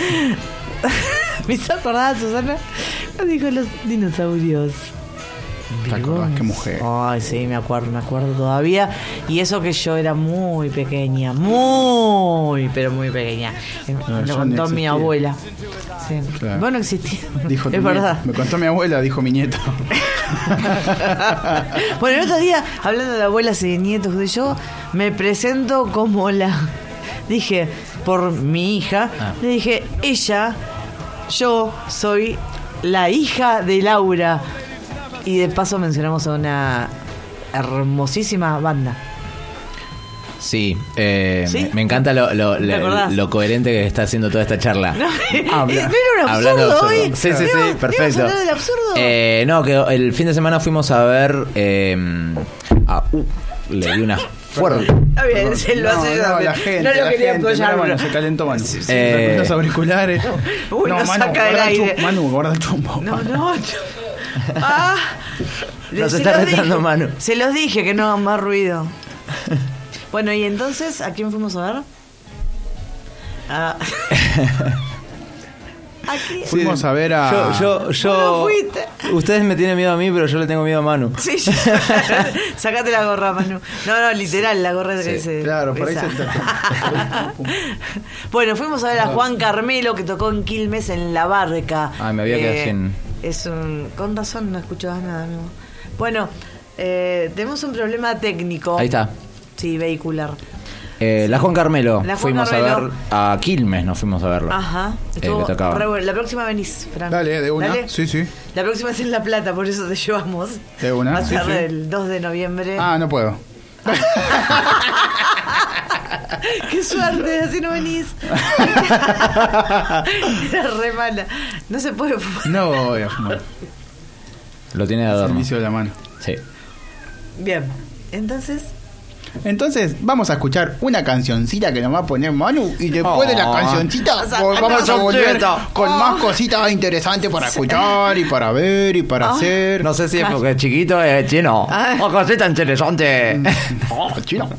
[LAUGHS] ¿Me hizo acordar, Susana? Nos dijo los dinosaurios. ¿Te acordás? Qué mujer. Ay, sí, me acuerdo, me acuerdo todavía. Y eso que yo era muy pequeña, muy, pero muy pequeña. Eh, No, Lo contó no mi abuela. Sí. Claro. Vos no existías. Dijo [LAUGHS] es verdad. Me contó mi abuela, dijo mi nieto. [LAUGHS] bueno, el otro día, hablando de abuelas y de nietos, de yo me presento como la. Dije, por mi hija, Ah. le dije, ella, yo soy la hija de Laura. Y de paso mencionamos a una hermosísima banda. Sí, eh, ¿Sí? Me, me encanta lo, lo, ¿Te lo- lo coherente que está haciendo toda esta charla. ¿No? [LAUGHS] Habla. ¿No era un absurdo absurdo. hoy? Sí, sí, sí, ¿Ibas- ibas a perfecto. del absurdo? Eh, no, que el fin de semana fuimos a ver. Eh, a- uh, le di una fuerte. Está bien, se lo no, hace no, la gente, No lo quería apoyar, Manu, se calentó Manu. Eh, Sacó los auriculares. [LAUGHS] Uy, lo Manu, saca del guarda el aire. chumbo. Manu, guarda el chumbo. No, no. Ah, Nos se está los retando dije. Manu. Se los dije que no hagan más ruido. [LAUGHS] Bueno, y entonces, ¿a quién fuimos a ver? Ah, [LAUGHS] Aquí. Fuimos a ver a. Yo, yo, yo. Vos no fuiste. Ustedes me tienen miedo a mí, pero yo le tengo miedo a Manu. Sí, sí. [LAUGHS] Sacate la gorra, Manu. No, no, literal, la gorra que se. Claro, por ahí se Bueno, fuimos a ver a Juan Carmelo que tocó en Quilmes en La Barca. Ay, me había quedado sin- Es un. Con razón no escuchabas nada, amigo. Bueno, eh, tenemos un problema técnico. Ahí está. Sí, vehicular. Eh, La Juan Carmelo. La Juan fuimos a ver a Quilmes, nos fuimos a verlo. Ajá. Eh, Estuvo re bueno. La próxima venís, Fran. Dale, de una. Dale. Sí, sí. La próxima es en La Plata, por eso te llevamos. De una, Va a sí, ser sí. el 2 de noviembre. Ah, no puedo. [LAUGHS] [LAUGHS] ¡Qué suerte! Así no venís. [LAUGHS] Era re mala. No se puede fumar. No voy a fumar. Lo tiene de adorno. Servicio de la mano. Sí. Bien. Entonces, Entonces, vamos a escuchar una cancioncita que nos va a poner Manu y después de la Oh. cancioncita O sea, vol- vamos a volver con Oh. más cositas interesantes para escuchar y para ver y para Oh. hacer. No sé si es porque es chiquito es chino. Ay. O cosita interesante. [LAUGHS] Oh, chino.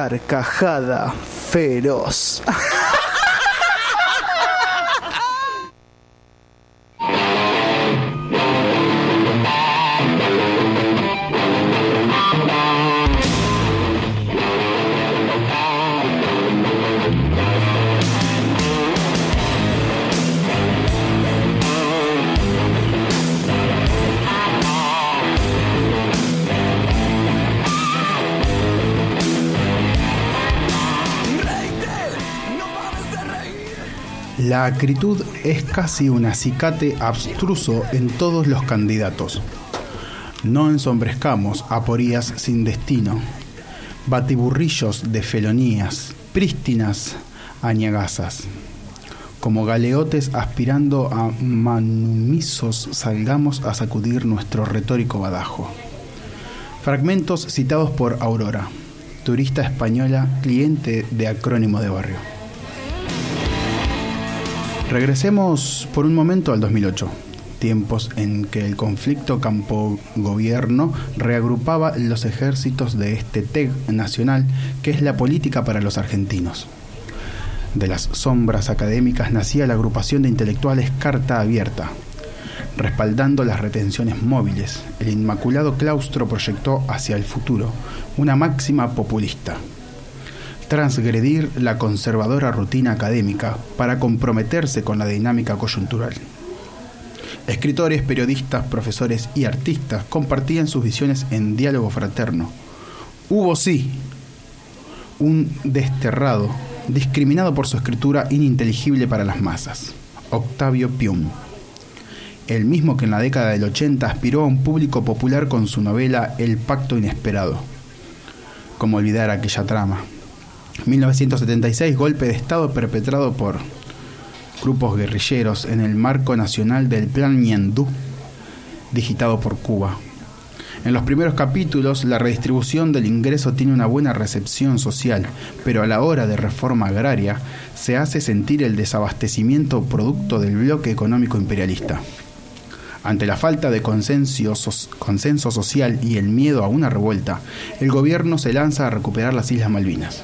Carcajada feroz. La acritud es casi un acicate abstruso en todos los candidatos. No ensombrezcamos aporías sin destino, batiburrillos de felonías, prístinas añagazas. Como galeotes aspirando a manumisos salgamos a sacudir nuestro retórico badajo. Fragmentos citados por Aurora, turista española, cliente de acrónimo de barrio. Regresemos por un momento al 2008, tiempos en que el conflicto campo-gobierno reagrupaba los ejércitos de este TEG nacional, que es la política para los argentinos. De las sombras académicas nacía la agrupación de intelectuales Carta Abierta. Respaldando las retenciones móviles, el Inmaculado Claustro proyectó hacia el futuro una máxima populista transgredir la conservadora rutina académica para comprometerse con la dinámica coyuntural. Escritores, periodistas, profesores y artistas compartían sus visiones en diálogo fraterno. Hubo sí un desterrado, discriminado por su escritura ininteligible para las masas, Octavio Pium. El mismo que en la década del 80 aspiró a un público popular con su novela El Pacto Inesperado. Como olvidar aquella trama, 1976, golpe de Estado perpetrado por grupos guerrilleros en el marco nacional del Plan Ñandú, digitado por Cuba. En los primeros capítulos, la redistribución del ingreso tiene una buena recepción social, pero a la hora de reforma agraria se hace sentir el desabastecimiento producto del bloque económico imperialista. Ante la falta de consenso, consenso social y el miedo a una revuelta, el gobierno se lanza a recuperar las Islas Malvinas.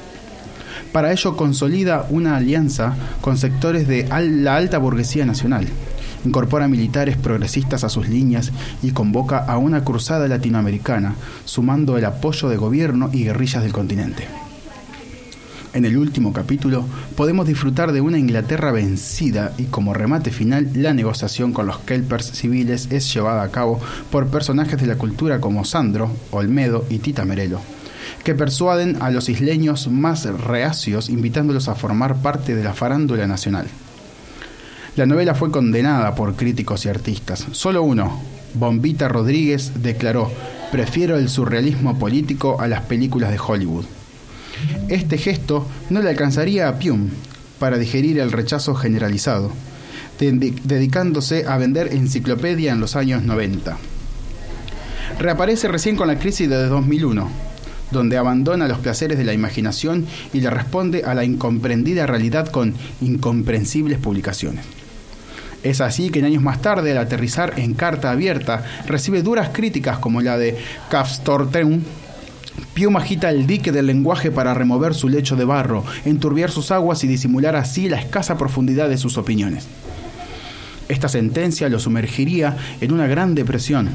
Para ello consolida una alianza con sectores de la alta burguesía nacional. Incorpora militares progresistas a sus líneas y convoca a una cruzada latinoamericana, sumando el apoyo de gobierno y guerrillas del continente. En el último capítulo podemos disfrutar de una Inglaterra vencida y como remate final la negociación con los kelpers civiles es llevada a cabo por personajes de la cultura como Sandro, Olmedo y Tita Merelo que persuaden a los isleños más reacios invitándolos a formar parte de la farándula nacional. La novela fue condenada por críticos y artistas. Solo uno, Bombita Rodríguez, declaró, prefiero el surrealismo político a las películas de Hollywood. Este gesto no le alcanzaría a Pium para digerir el rechazo generalizado, dedicándose a vender enciclopedia en los años 90. Reaparece recién con la crisis de 2001, donde abandona los placeres de la imaginación y le responde a la incomprendida realidad con incomprensibles publicaciones. Es así que en años más tarde, al aterrizar en carta abierta, recibe duras críticas como la de Kafstorteun, Pium agita el dique del lenguaje para remover su lecho de barro, enturbiar sus aguas y disimular así la escasa profundidad de sus opiniones. Esta sentencia lo sumergiría en una gran depresión,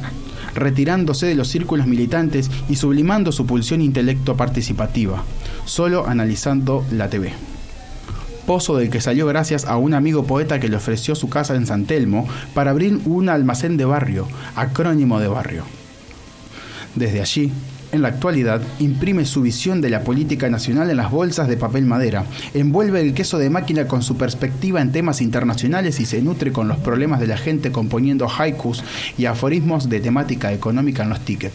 retirándose de los círculos militantes y sublimando su pulsión intelecto participativa, solo analizando la TV. Pozo del que salió gracias a un amigo poeta que le ofreció su casa en San Telmo para abrir un almacén de barrio, acrónimo de barrio. Desde allí, en la actualidad, imprime su visión de la política nacional en las bolsas de papel madera, envuelve el queso de máquina con su perspectiva en temas internacionales y se nutre con los problemas de la gente componiendo haikus y aforismos de temática económica en los tickets.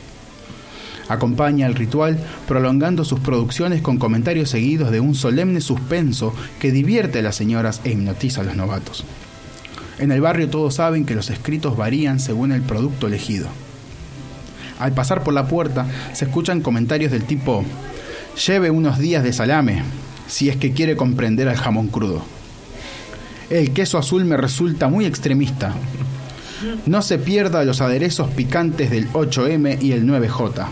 Acompaña el ritual prolongando sus producciones con comentarios seguidos de un solemne suspenso que divierte a las señoras e hipnotiza a los novatos. En el barrio todos saben que los escritos varían según el producto elegido. Al pasar por la puerta se escuchan comentarios del tipo, lleve unos días de salame, si es que quiere comprender al jamón crudo. El queso azul me resulta muy extremista. No se pierda los aderezos picantes del 8M y el 9J.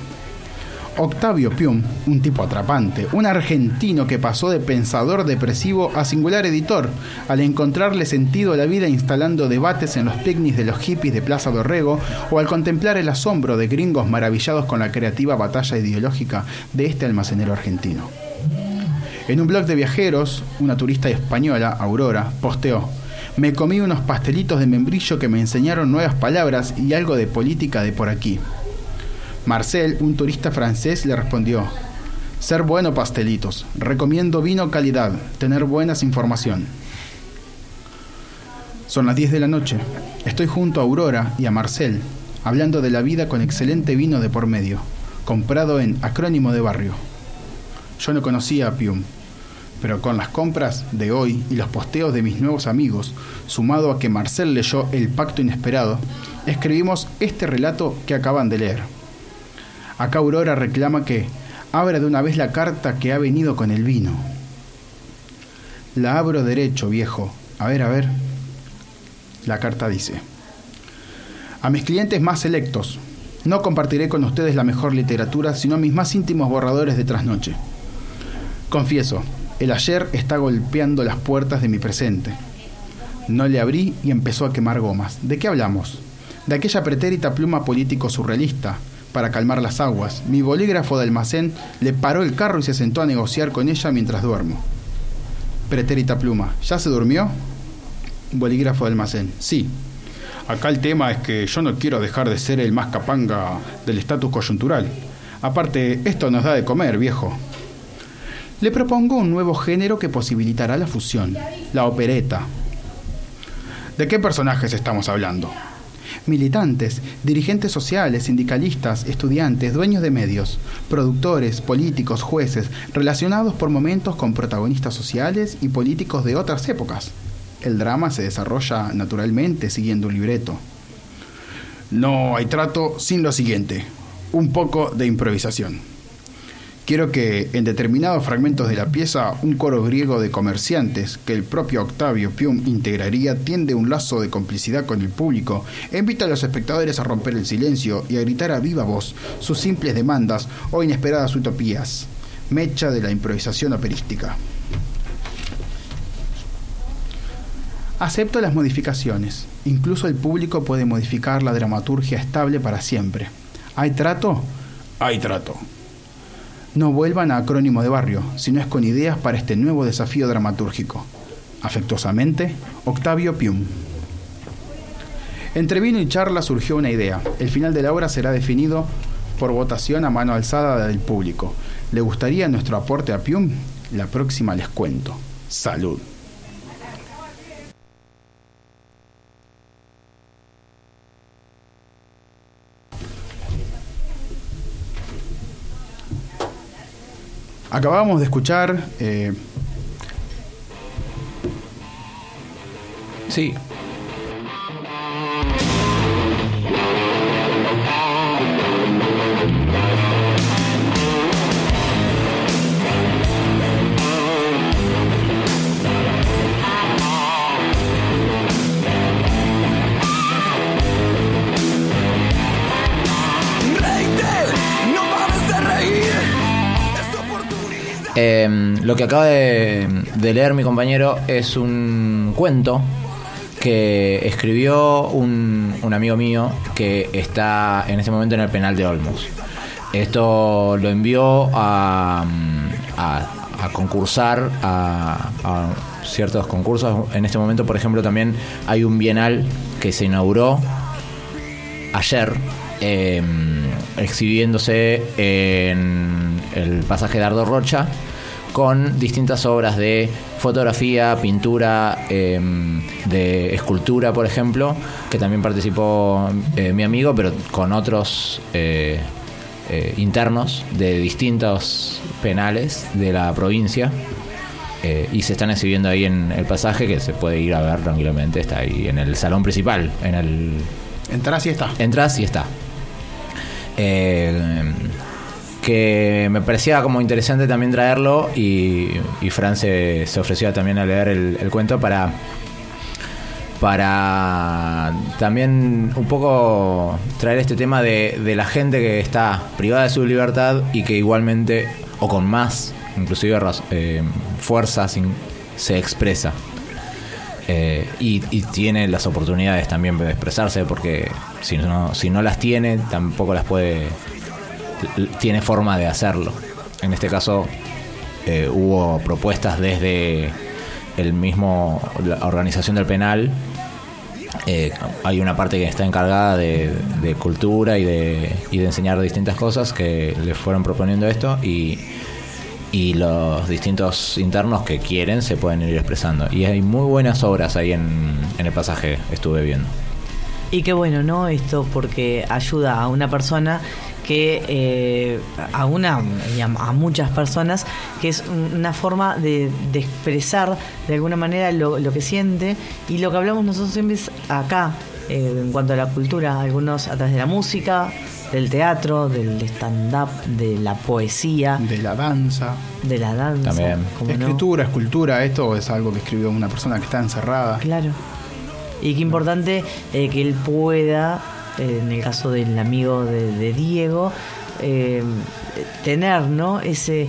Octavio Pium, un tipo atrapante, un argentino que pasó de pensador depresivo a singular editor, al encontrarle sentido a la vida instalando debates en los picnics de los hippies de Plaza Dorrego o al contemplar el asombro de gringos maravillados con la creativa batalla ideológica de este almacenero argentino. En un blog de viajeros, una turista española, Aurora, posteó, me comí unos pastelitos de membrillo que me enseñaron nuevas palabras y algo de política de por aquí. Marcel, un turista francés, le respondió, ser bueno pastelitos, recomiendo vino calidad, tener buenas información. Son las 10 de la noche, estoy junto a Aurora y a Marcel, hablando de la vida con excelente vino de por medio, comprado en acrónimo de barrio. Yo no conocía a Pium, pero con las compras de hoy y los posteos de mis nuevos amigos, sumado a que Marcel leyó El Pacto Inesperado, escribimos este relato que acaban de leer. Acá Aurora reclama que abra de una vez la carta que ha venido con el vino. La abro derecho, viejo. A ver, a ver. La carta dice, a mis clientes más selectos, no compartiré con ustedes la mejor literatura, sino mis más íntimos borradores de trasnoche. Confieso, el ayer está golpeando las puertas de mi presente. No le abrí y empezó a quemar gomas. ¿De qué hablamos? De aquella pretérita pluma político surrealista. Para calmar las aguas, mi bolígrafo de almacén le paró el carro y se sentó a negociar con ella mientras duermo. Pretérita pluma, ¿ya se durmió? Bolígrafo de almacén, sí. Acá el tema es que yo no quiero dejar de ser el más capanga del estatus coyuntural. Aparte, esto nos da de comer, viejo. Le propongo un nuevo género que posibilitará la fusión, la opereta. ¿De qué personajes estamos hablando? Militantes, dirigentes sociales, sindicalistas, estudiantes, dueños de medios, productores, políticos, jueces, relacionados por momentos con protagonistas sociales y políticos de otras épocas. El drama se desarrolla naturalmente siguiendo un libreto. No hay trato sin lo siguiente, un poco de improvisación. Quiero que en determinados fragmentos de la pieza un coro griego de comerciantes que el propio Octavio Pium integraría tiende un lazo de complicidad con el público e invita a los espectadores a romper el silencio y a gritar a viva voz sus simples demandas o inesperadas utopías. Mecha de la improvisación operística. Acepto las modificaciones. Incluso el público puede modificar la dramaturgia estable para siempre. ¿Hay trato? Hay trato. No vuelvan a acrónimo de barrio, sino es con ideas para este nuevo desafío dramatúrgico. Afectuosamente, Octavio Pium. Entre vino y charla surgió una idea. El final de la obra será definido por votación a mano alzada del público. ¿Le gustaría nuestro aporte a Pium? La próxima les cuento. Salud. Acabamos de escuchar eh, Sí. Eh, lo que acaba de, leer mi compañero es un cuento que escribió un, un amigo mío que está en este momento en el penal de Olmos. Esto lo envió a, a, concursar a ciertos concursos. En este momento, por ejemplo, también hay un bienal que se inauguró ayer eh, exhibiéndose en el pasaje de Ardo Rocha con distintas obras de fotografía, pintura, eh, de escultura, por ejemplo, que también participó eh, mi amigo, pero con otros eh, eh, internos de distintos penales de la provincia. Eh, y se están exhibiendo ahí en el pasaje que se puede ir a ver tranquilamente. Está ahí en el salón principal, en el Entrás y está. entras y está. Eh, que me parecía como interesante también traerlo y, y Fran se, se ofreció también a leer el, cuento para para también un poco traer este tema de, la gente que está privada de su libertad y que igualmente, o con más, inclusive eh, se expresa. Eh, y, tiene las oportunidades también de expresarse porque si no, si no las tiene tampoco las puede tiene forma de hacerlo. En este caso eh, hubo propuestas desde el mismo la organización del penal. Eh, hay una parte que está encargada de, de cultura y de, y de enseñar distintas cosas que le fueron proponiendo esto y, y los distintos internos que quieren se pueden ir expresando. Y hay muy buenas obras ahí en, en el pasaje, estuve viendo. Y qué bueno, ¿no? Esto porque ayuda a una persona que eh, a una y a, a muchas personas que es un- una forma de, de expresar de alguna manera lo, lo que siente y lo que hablamos nosotros siempre es acá eh, en cuanto a la cultura algunos a través de la música del teatro del stand-up de la poesía De la danza. de la danza También. ¿cómo no? Escritura, escultura, esto es algo que escribió una persona que está encerrada. Claro. Y qué importante eh, que él pueda, eh, en el caso del amigo de, de Diego, eh, tener, ¿no? Ese,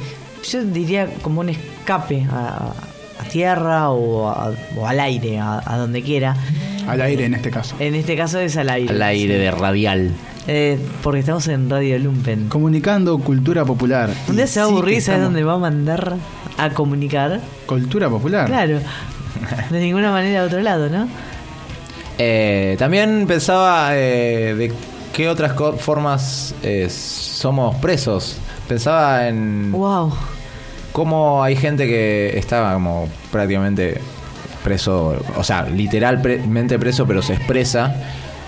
yo diría como un escape a, a tierra o, a- o al aire, a, a donde quiera. Al aire en este caso. En este caso es al aire. Al aire de radial. Eh, porque estamos en Radio Lumpen. Comunicando cultura popular. Un día se va a sí aburrir, ¿sabes dónde va a mandar a comunicar? Cultura popular. Claro. [LAUGHS] De ninguna manera a otro lado, ¿no? Eh, también pensaba eh, de qué otras co- formas eh, somos presos. Pensaba en Wow. cómo hay gente que está como prácticamente preso, o sea, literalmente preso, pero se expresa,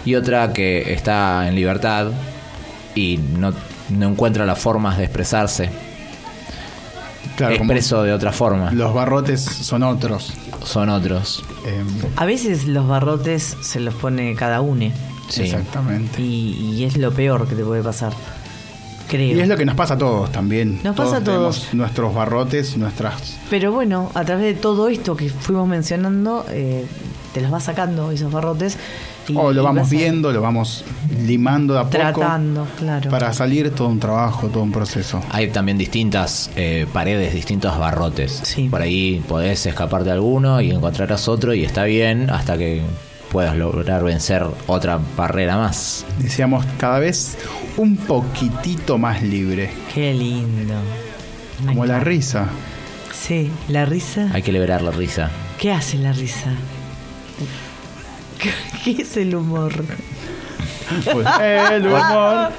y otra que está en libertad y no, no encuentra las formas de expresarse. Claro, expreso de otra forma. los barrotes son otros. Son otros. Eh, A veces los barrotes se los pone cada uno. Sí. Exactamente. Y, y es lo peor que te puede pasar. Creo. Y es lo que nos pasa a todos también. Nos pasa a todos. Nuestros barrotes, nuestras. Pero bueno, a través de todo esto que fuimos mencionando, eh, te los vas sacando esos barrotes. Y, O lo vamos viendo, lo vamos limando de a poco. Tratando, claro. Para salir todo un trabajo, todo un proceso. Hay también distintas eh, paredes, distintos barrotes. Sí. Por ahí podés escapar de alguno y encontrarás otro y está bien hasta que puedas lograr vencer otra barrera más. Decíamos cada vez un poquitito más libre. Qué lindo. Como la risa. Sí, la risa. Hay que liberar la risa. ¿Qué hace la risa? ¿Qué, qué es el humor? Pues, el humor.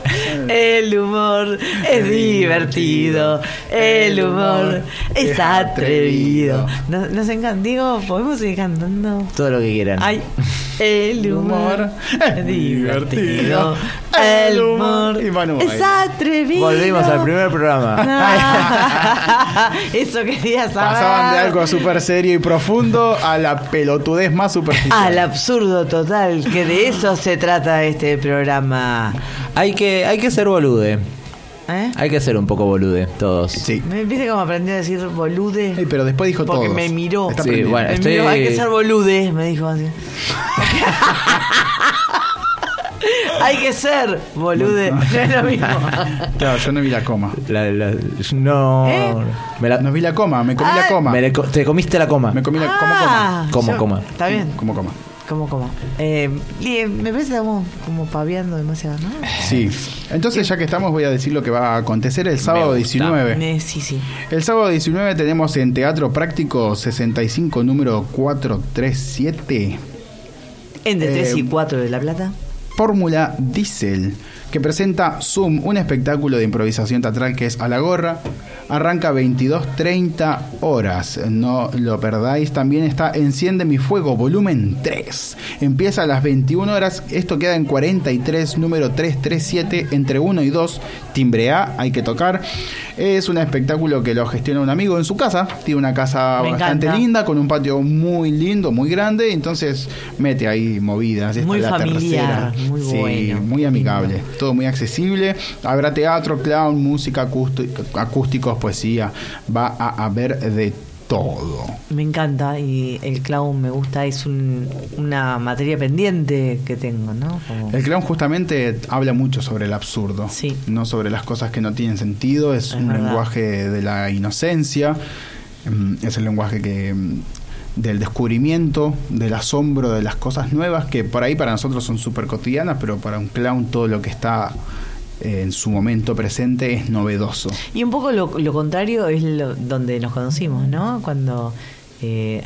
El humor es divertido, el humor es atrevido. Nos, nos encanta, digo, podemos seguir cantando. Todo lo que quieran. Ay, el humor es divertido, el humor Y Manu es atrevido. Volvimos al primer programa. [LAUGHS] Eso quería saber. Pasaban de algo súper serio y profundo a la pelotudez más superficial. Al absurdo total, que de eso se trata este programa. Hay que, hay que ser bolude. ¿Eh? Hay que ser un poco bolude, todos. Sí. Me viste cómo aprendí a decir bolude. Ey, pero después dijo Porque todos. me miró. Está Sí, aprendiendo. bueno. Me estoy- miró, hay que ser bolude, me dijo así. [LAUGHS] hay que ser bolude, no [LAUGHS] es lo mismo. Claro, yo no vi la coma. La- la- no. ¿Eh? Me la- No vi la coma, me comí Ah. la coma. me le te comiste la coma. Me comí la Ah, Como, yo- coma. Está bien. como coma. Como, como. Eh, y, me parece que estamos como paviando demasiado, ¿no? Sí. Entonces, ya que estamos, voy a decir lo que va a acontecer el sábado gusta. 19. Eh, sí, sí. El sábado 19 tenemos en Teatro Práctico 65, número 437, Entre 3 y Eh, 4 de La Plata. Fórmula Diesel, que presenta Zoom, un espectáculo de improvisación teatral que es a la gorra. Arranca 22.30 horas, no lo perdáis. También está Enciende mi fuego, volumen 3. Empieza a las 21 horas, esto queda en 43, número 337, entre 1 y 2. Timbre A, hay que tocar. Es un espectáculo que lo gestiona un amigo en su casa. Tiene una casa Me bastante encanta. linda, con un patio muy lindo, muy grande. Entonces mete ahí movidas. Esta Muy es la familiar, tercera. muy Sí, bueno. muy amigable. Todo muy accesible. Habrá teatro, clown, música, acústi- acústicos, poesía. Va a haber de todo. Me encanta y el clown me gusta, es un- una materia pendiente que tengo, ¿no? Como- El clown justamente habla mucho sobre el absurdo, Sí. no sobre las cosas que no tienen sentido, es, Es un verdad. lenguaje de la inocencia, mm, es el lenguaje que mm, del descubrimiento, del asombro de las cosas nuevas que por ahí para nosotros son súper cotidianas, pero para un clown todo lo que está en su momento presente es novedoso. Y un poco lo, lo contrario es lo- donde nos conocimos, ¿no? Cuando eh,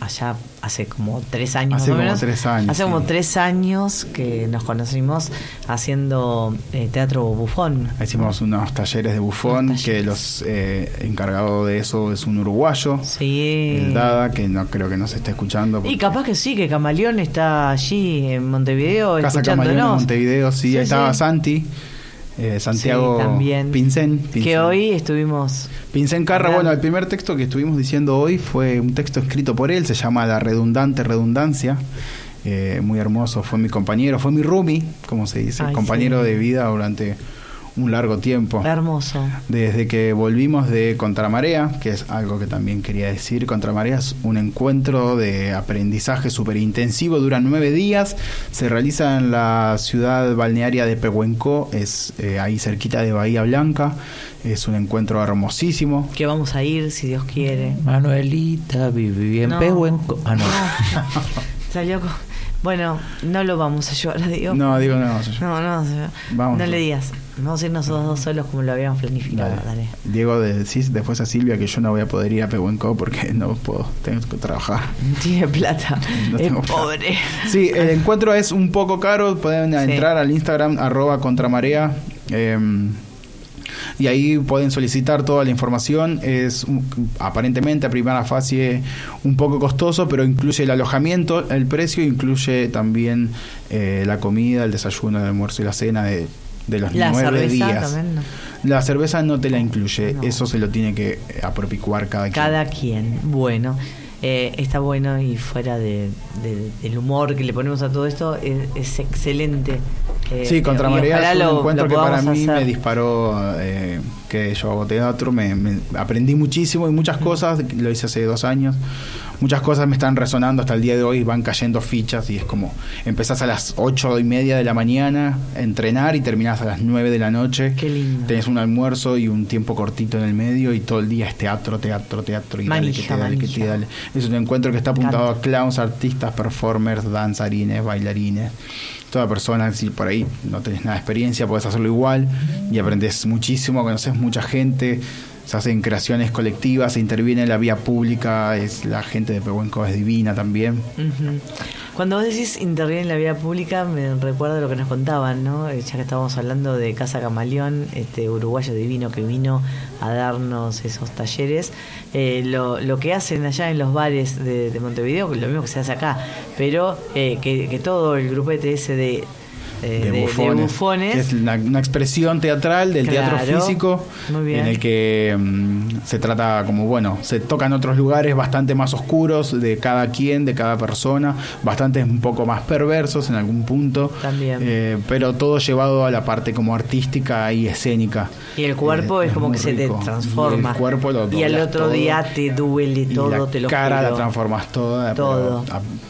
allá hace como tres años Hace más como menos. tres años, Hace como tres años que nos conocimos haciendo eh, teatro bufón. Hicimos unos talleres de bufón, talleres. que los eh, encargado de eso es un uruguayo, Sí. el Dada, que no creo que nos esté escuchando. Y capaz que sí, que Camaleón está allí en Montevideo Casa Camaleón en. Montevideo, sí, Sí, ahí estaba sí. Santi, eh, Santiago Sí, también. Pincén. Que hoy estuvimos... Pincén Carra, Hablando. bueno, el primer texto que estuvimos diciendo hoy fue un texto escrito por él, se llama La redundante redundancia. eh, muy hermoso, fue mi compañero, fue mi roomie, como se dice, Ay, compañero sí. de vida durante un largo tiempo. Hermoso. Desde que volvimos de Contramarea, que es algo que también quería decir, Contramarea es un encuentro de aprendizaje súper intensivo, dura nueve días, se realiza en la ciudad balnearia de Pehuenco, es eh, ahí cerquita de Bahía Blanca, es un encuentro hermosísimo. Que vamos a ir, si Dios quiere. Manuelita viví en No. Pehuenco. Ah, no. [LAUGHS] Salió con- Bueno, no lo vamos a llevar, [LAUGHS] digo. No, digo no. No, no, se- Vamos. no le digas. Vamos a ir nosotros dos solos como lo habíamos planificado. Dale. Dale. Diego, de- decís después a Silvia que yo no voy a poder ir a Pehuenco porque [LAUGHS] no puedo, tengo que trabajar. [LAUGHS] Tiene plata. No es plata. pobre. Sí, el encuentro es un poco caro. Pueden Sí. entrar al Instagram arroba contramarea. eh, y ahí pueden solicitar toda la información. Es aparentemente a primera fase un poco costoso, pero incluye el alojamiento, el precio incluye también eh, la comida, el desayuno, el almuerzo y la cena de, de los La nueve cerveza días. también, ¿no? La cerveza no te la incluye, No. eso se lo tiene que apropicuar cada, quien. Cada quien. Bueno, eh, está bueno y fuera de, de- del humor que le ponemos a todo esto, es, es excelente. Eh, Sí, Contra ojalá es un lo- encuentro que para mí hacer. me disparó, eh, que yo hago teatro, me, me- aprendí muchísimo y muchas cosas, lo hice hace dos años, muchas cosas me están resonando hasta el día de hoy, van cayendo fichas y es como, empezás a las ocho y media de la mañana a entrenar y terminás a las nueve de la noche. Qué lindo. Tenés un almuerzo y un tiempo cortito en el medio y todo el día es teatro, teatro, teatro y dale, que te dale, que te dale. Es un encuentro que está apuntado a clowns, artistas, performers, danzarines, bailarines. Toda persona, si por ahí no tenés nada de experiencia, podés hacerlo igual y aprendes muchísimo, conoces mucha gente, se hacen creaciones colectivas, se interviene en la vía pública, es la gente de Pehuenco es divina también. Cuando vos decís interviene en la vida pública, me recuerda lo que nos contaban, ¿no? Eh, Ya que estábamos hablando de Casa Camaleón, este uruguayo divino que vino a darnos esos talleres. Eh, lo, lo que hacen allá en los bares de, de Montevideo, lo mismo que se hace acá, pero eh, que, que todo el grupete ese de, eh, de, de- de bufones, bufones que es una, una expresión teatral del teatro Claro, físico muy bien. en el que mm, se trata como bueno se tocan otros lugares bastante más oscuros de cada quien de cada persona bastante un poco más perversos en algún punto También. eh, pero todo llevado a la parte como artística y escénica Y el cuerpo Eh, es como muy que se rico. te transforma. y el cuerpo lo Y al otro todo. día te duele Y todo, la te lo cara juro. la transformas toda Todo.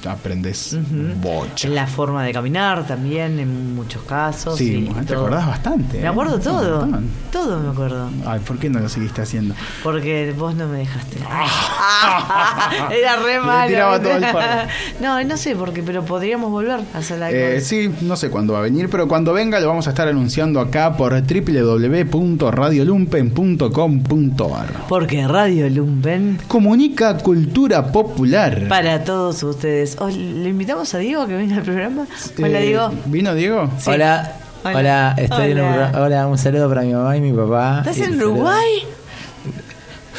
aprendes Ujú. bocha La forma de caminar también en muchos casos. Sí, y te todo. acordás bastante, Me ¿eh? acuerdo todo. Todo me acuerdo. Ay, ¿por qué no lo seguiste haciendo? Porque vos no me dejaste. [LAUGHS] Era re Le malo. tiraba todo el palo. [LAUGHS] no, no sé por qué, pero podríamos volver a hacer la Eh, sí, no sé cuándo va a venir, pero cuando venga lo vamos a estar anunciando acá por www.radiolumpen.com.ar. Porque Radio Lumpen, Comunica cultura popular. para todos ustedes. ¿Le invitamos a Diego a que venga al programa? Hola, Eh, Diego. ¿Vino Diego? Sí. Hola, Hola. hola, estoy en. Uruguay. Hola, un saludo para mi mamá y mi papá. ¿Estás en Uruguay?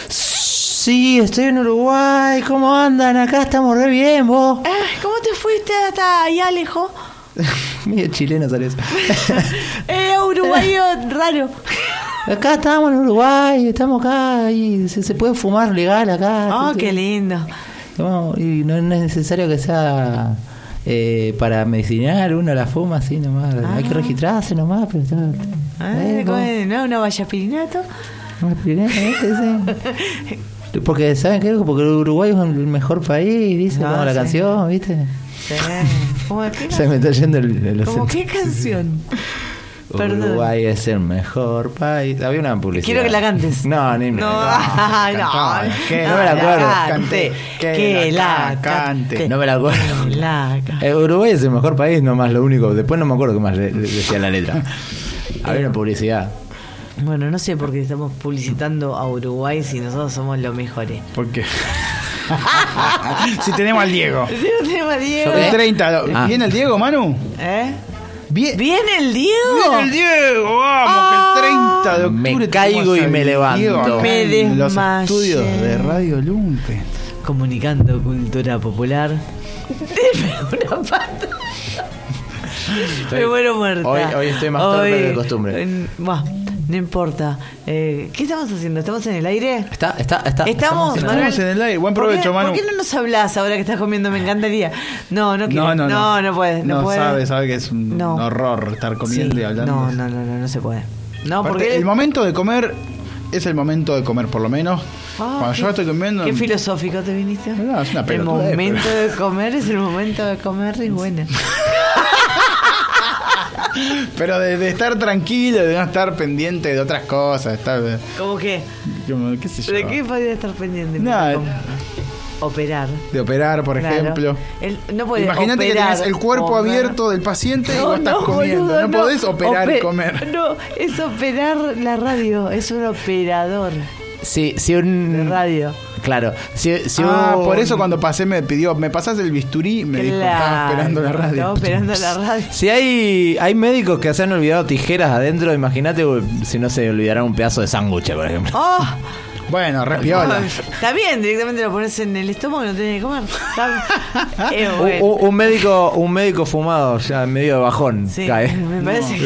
Sí, estoy en Uruguay. ¿Cómo andan? Acá estamos re bien, vos. Ah, ¿Cómo te fuiste hasta allá lejos? [LAUGHS] Medio chileno sale eso. [LAUGHS] Eh, uruguayo raro. acá estamos en Uruguay, estamos acá y se, se puede fumar legal acá. Oh, qué lindo. No, y no es necesario que sea eh, para medicinal, uno la fuma así nomás. Hay que Ah. registrarse nomás, pero está. Ah, Eh. ¿No? ¿Una valla pirinato? una pirina, ¿eh? Sí. [LAUGHS] Porque, ¿saben qué? Porque Uruguay es el mejor país, dice, No, como la sí. canción, ¿viste? Sí. ¿Cómo? [LAUGHS] Se me está yendo el, el ¿Cómo qué canción? Perdón. Uruguay es el mejor país. Había una publicidad. Quiero que la cantes. No, ni me. No, [LAUGHS] no, cantaba. ¿Qué? No me la acuerdo. Cante, Que que la la cante. cante. No me la acuerdo. Que la Eh, Uruguay es el mejor país, nomás lo único. Después no me acuerdo qué más le- le decía la letra. [LAUGHS] Había una publicidad. Bueno, no sé por qué estamos publicitando a Uruguay si nosotros somos los mejores. Porque. [LAUGHS] si tenemos al Diego. Si no tenemos a Diego. El 30. lo- Ah. ¿Viene el Diego, Manu? ¿Eh? Bien. ¿Viene el Diego? Viene el Diego, vamos, que el 30 de octubre. Me caigo y me levanto. Diego Me en los estudios de Radio Lumpe. Comunicando cultura popular. Deme una pata. Me muero muerta. hoy- hoy estoy más torpe que de costumbre. bah, no importa. Eh, ¿Qué estamos haciendo? ¿Estamos en el aire? Está, está, está. Estamos, Manuel. Estamos en el aire. Buen ¿Por qué- provecho, Manu. ¿Por qué no nos hablas ahora que estás comiendo? Me encantaría. No, no quiero. No, no, no. no. puedes. No, No puede. sabe, sabe que es un No. horror estar comiendo Sí, y hablando. No, no, no, no, no se puede. No, Aparte, porque el momento de comer es el momento de comer, por lo menos. Ah, Cuando qué- yo estoy comiendo. Qué filosófico te viniste. No, es una el momento de comer es el momento de comer y bueno. [LAUGHS] Pero de, de estar tranquilo, de no estar pendiente de otras cosas, estar. ¿Cómo que? como, qué sé yo. ¿De qué podría estar pendiente? Nada. Como Operar. De operar, por Claro. ejemplo. El- no puede Imagínate que tenés el cuerpo comer. abierto del paciente y vos estás comiendo. boludo, no, podés operar y comer. [LAUGHS] No, es operar la radio. Es un operador Sí, si de un. radio. Claro. Si, si ah, por eso cuando pasé me pidió, ¿me pasás el bisturí? Me dijo, estaba esperando la radio. Estaba esperando la [LAUGHS] radio. Si hay, hay médicos que se han olvidado tijeras adentro, imagínate si no se olvidarán un pedazo de sándwich, por ejemplo. ¡Oh! Bueno, repiola. Está bien, directamente lo pones en el estómago y no tenés que comer. Es [LAUGHS] Un- bueno. un, un médico un médico fumado ya medio de bajón Sí, cae. [LAUGHS] me parece que.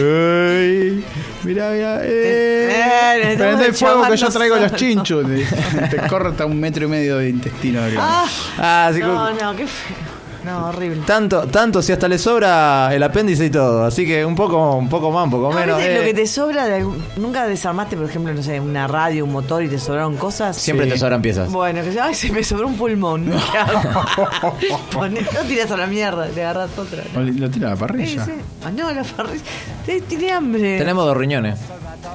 Ey, mira, mira. Eh, Eh, nos Prende el estamos fuego que yo traigo los solo. chinchos. [LAUGHS] Te, corta un metro y medio de intestino. Ah, Ah, así no, que- no, qué feo. No, horrible. tanto tanto si hasta le sobra el apéndice y todo, así que un poco un poco más, un poco No, menos. ¿viste eh. Lo que te sobra, de algún- nunca desarmaste, por ejemplo, no sé, una radio, un motor y te sobraron cosas. Siempre Sí. te sobran piezas. Bueno, que ay, se me sobró un pulmón. ¿Qué hago? [LAUGHS] Poné- no tiras a la mierda, te agarras otra. O Lo tira a la Sí, parrilla. sí. Ah, no, la parrilla. Te- Tiene hambre. Tenemos dos riñones.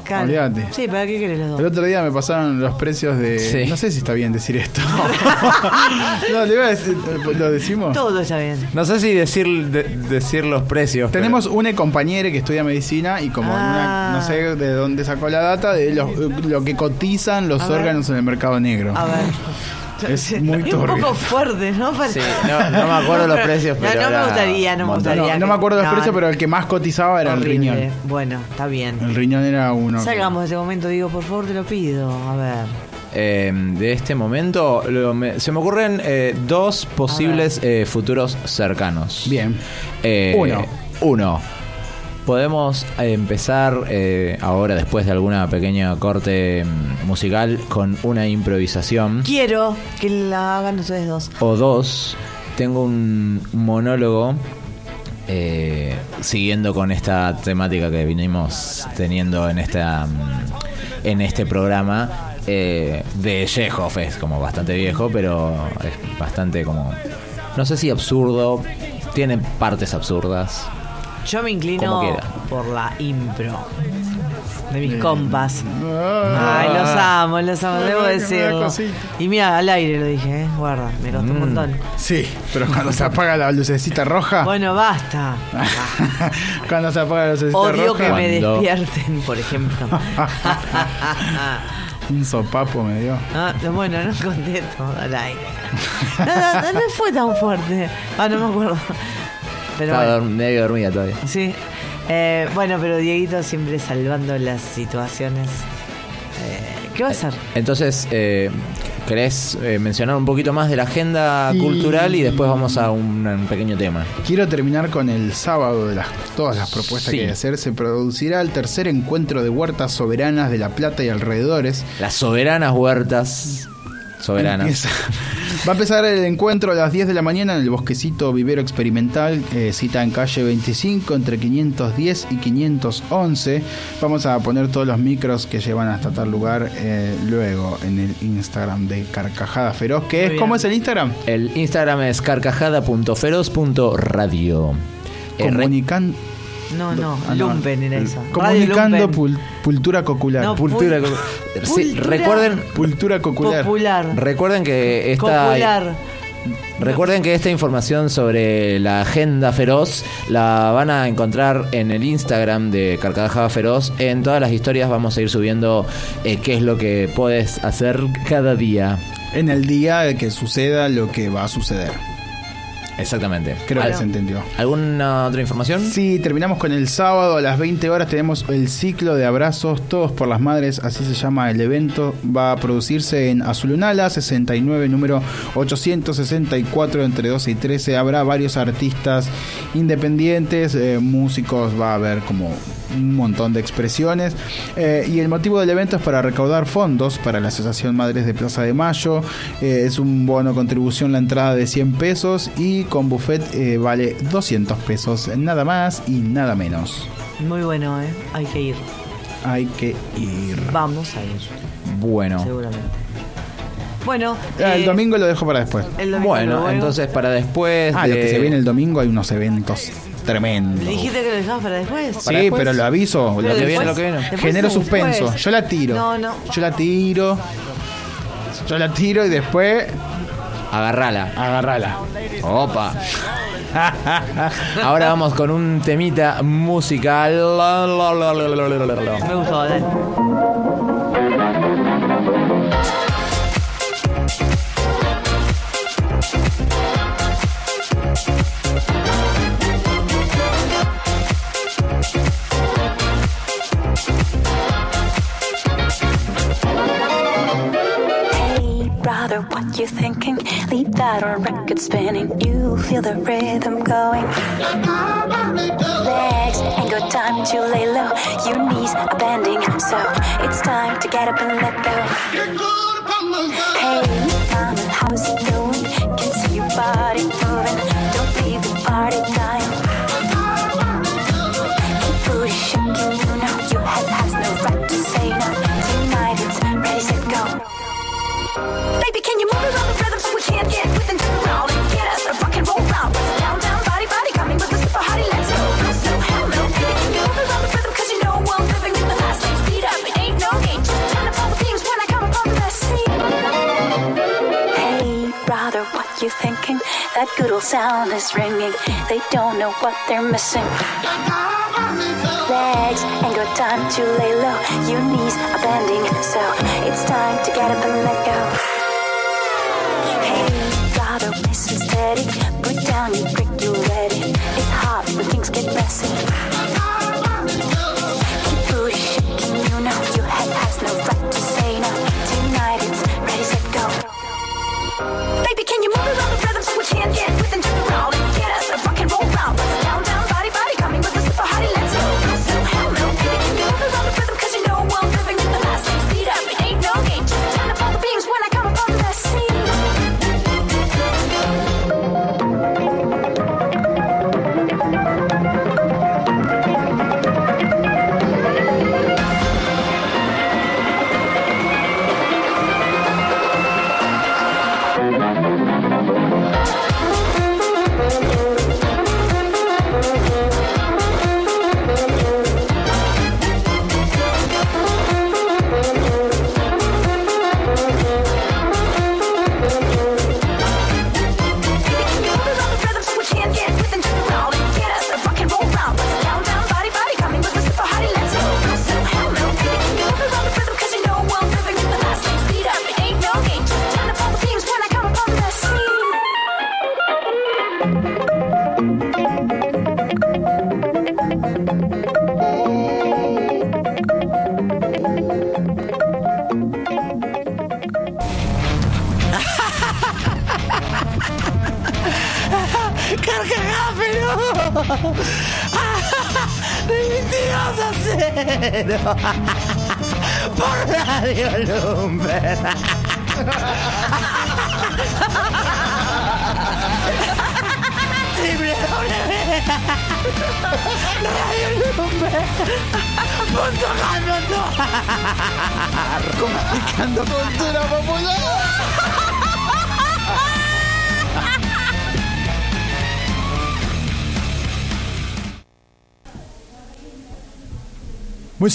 Claro. Olvídate. Sí, ¿para qué querés los dos? El otro día me pasaron los precios de. Sí. No sé si está bien decir esto. [LAUGHS] no, le iba a decir. ¿Lo decimos? Todo está bien. No sé si decir de- decir los precios. pero- Tenemos una compañera que estudia medicina y como una- Ah. no sé de dónde sacó la data de lo, lo que cotizan los A ver. órganos en el mercado negro. A ver. [LAUGHS] Es muy un turbio. poco fuerte, ¿no? Para- Sí, no, no me acuerdo los [LAUGHS] precios, No, pero no me gustaría, no un me. No, gustaría. no me acuerdo los no, precios, pero el que más cotizaba era el riñón. Bueno, está bien. El riñón era uno. Salgamos de ese momento, digo, por favor, te lo pido. A ver. Eh, de este momento lo- me- se me ocurren eh, dos posibles eh, futuros cercanos. Bien. Eh, Uno. Uno. Podemos eh, empezar eh, ahora, después de alguna pequeña corte mm, musical, con una improvisación. Quiero que la hagan ustedes dos. O dos, tengo un monólogo eh, siguiendo con esta temática que vinimos teniendo en esta mm, en este programa eh, de Chekhov es como bastante viejo pero es bastante como no sé si absurdo tiene partes absurdas Yo me inclino por la impro. De mis compas. Ah. Ay, los amo, los amo, debo decirlo. Y mira, al aire lo dije, ¿eh? Guarda, me costó un Mm. montón. Sí, pero cuando se apaga la lucecita roja. Bueno, basta. [LAUGHS] cuando se apaga la lucecita Odio roja. que me Cuando- despierten, por ejemplo. [LAUGHS] Un sopapo me dio. Ah, bueno, no contesto al aire. No, no, no fue tan fuerte. Ah, no me acuerdo. Pero estaba bueno, dorm- medio dormida todavía sí. Eh, bueno, pero Dieguito siempre salvando las situaciones. Eh, ¿Qué va a hacer? entonces eh, ¿Querés eh, mencionar un poquito más de la agenda Sí. cultural y después vamos a un, un pequeño tema? Quiero terminar con el sábado de las, todas las propuestas Sí. que hay que hacer. Se producirá el tercer encuentro de huertas soberanas de La Plata y alrededores. Las soberanas huertas soberanas. Empieza, Va a empezar el encuentro a las 10 de la mañana en el Bosquecito Vivero Experimental, eh, cita en calle 25 entre 510 y 511. Vamos a poner todos los micros que llevan hasta tal lugar eh, luego en el Instagram de Carcajada Feroz, que es. ¿cómo es el Instagram? El Instagram es carcajada.feroz.radio. Eh, Comunican- No, no, Ah, no. Lumpen era esa. Radio Comunicando pul- Pultura Cocular. No, Cultura. Pul- Sí, Cultura- recuerden, Pultura Cocular. Popular. recuerden que esta Popular. Recuerden que esta información sobre la agenda feroz la van a encontrar en el Instagram de Carcajada Feroz. En todas las historias vamos a ir subiendo eh, qué es lo que puedes hacer cada día. En el día que suceda lo que va a suceder. Exactamente. Creo que se entendió. ¿Alguna otra información? Sí, terminamos con el sábado a las 20 horas. Tenemos el ciclo de abrazos Todos por las Madres, así se llama el evento. Va a producirse en Azulunala, 69, número 864, entre 12 y 13. Habrá varios artistas independientes, eh, músicos, va a haber como un montón de expresiones. Eh, y el motivo del evento es para recaudar fondos para la Asociación Madres de Plaza de Mayo. Eh, es un bono contribución la entrada de 100 pesos y con buffet eh, vale 200 pesos, nada más y nada menos. Muy bueno, ¿eh? Hay que ir. Hay que ir. Vamos a ir, Bueno. seguramente. Bueno, Ah, el eh, domingo lo dejo para después. Bueno, entonces para después. Ah, lo de- que se viene el domingo hay unos eventos tremendos. ¿Le dijiste que lo dejabas para después? Sí, para después. pero lo aviso. Pero lo que viene, lo que viene. Genero después. suspenso. Yo la tiro. No, no. Yo la tiro. Yo la tiro y después Agarrala. agarrala. Opa. [LAUGHS] Ahora vamos con un temita musical. Me gustó, dale. Hey, thinking? That on record spinning. You feel the rhythm going. Legs ain't got time to lay low. Your knees are bending, so it's time to get up and let go. Hey, mama, how's it going? Can see your body moving. Don't leave the party dying. That good old sound is ringing. They don't know what they're missing. Legs ain't got time to lay low. Your knees are bending, so it's time to get up and let go. Hey, brother, listen steady. Put down your brick, you ready. It's hot when things get messy.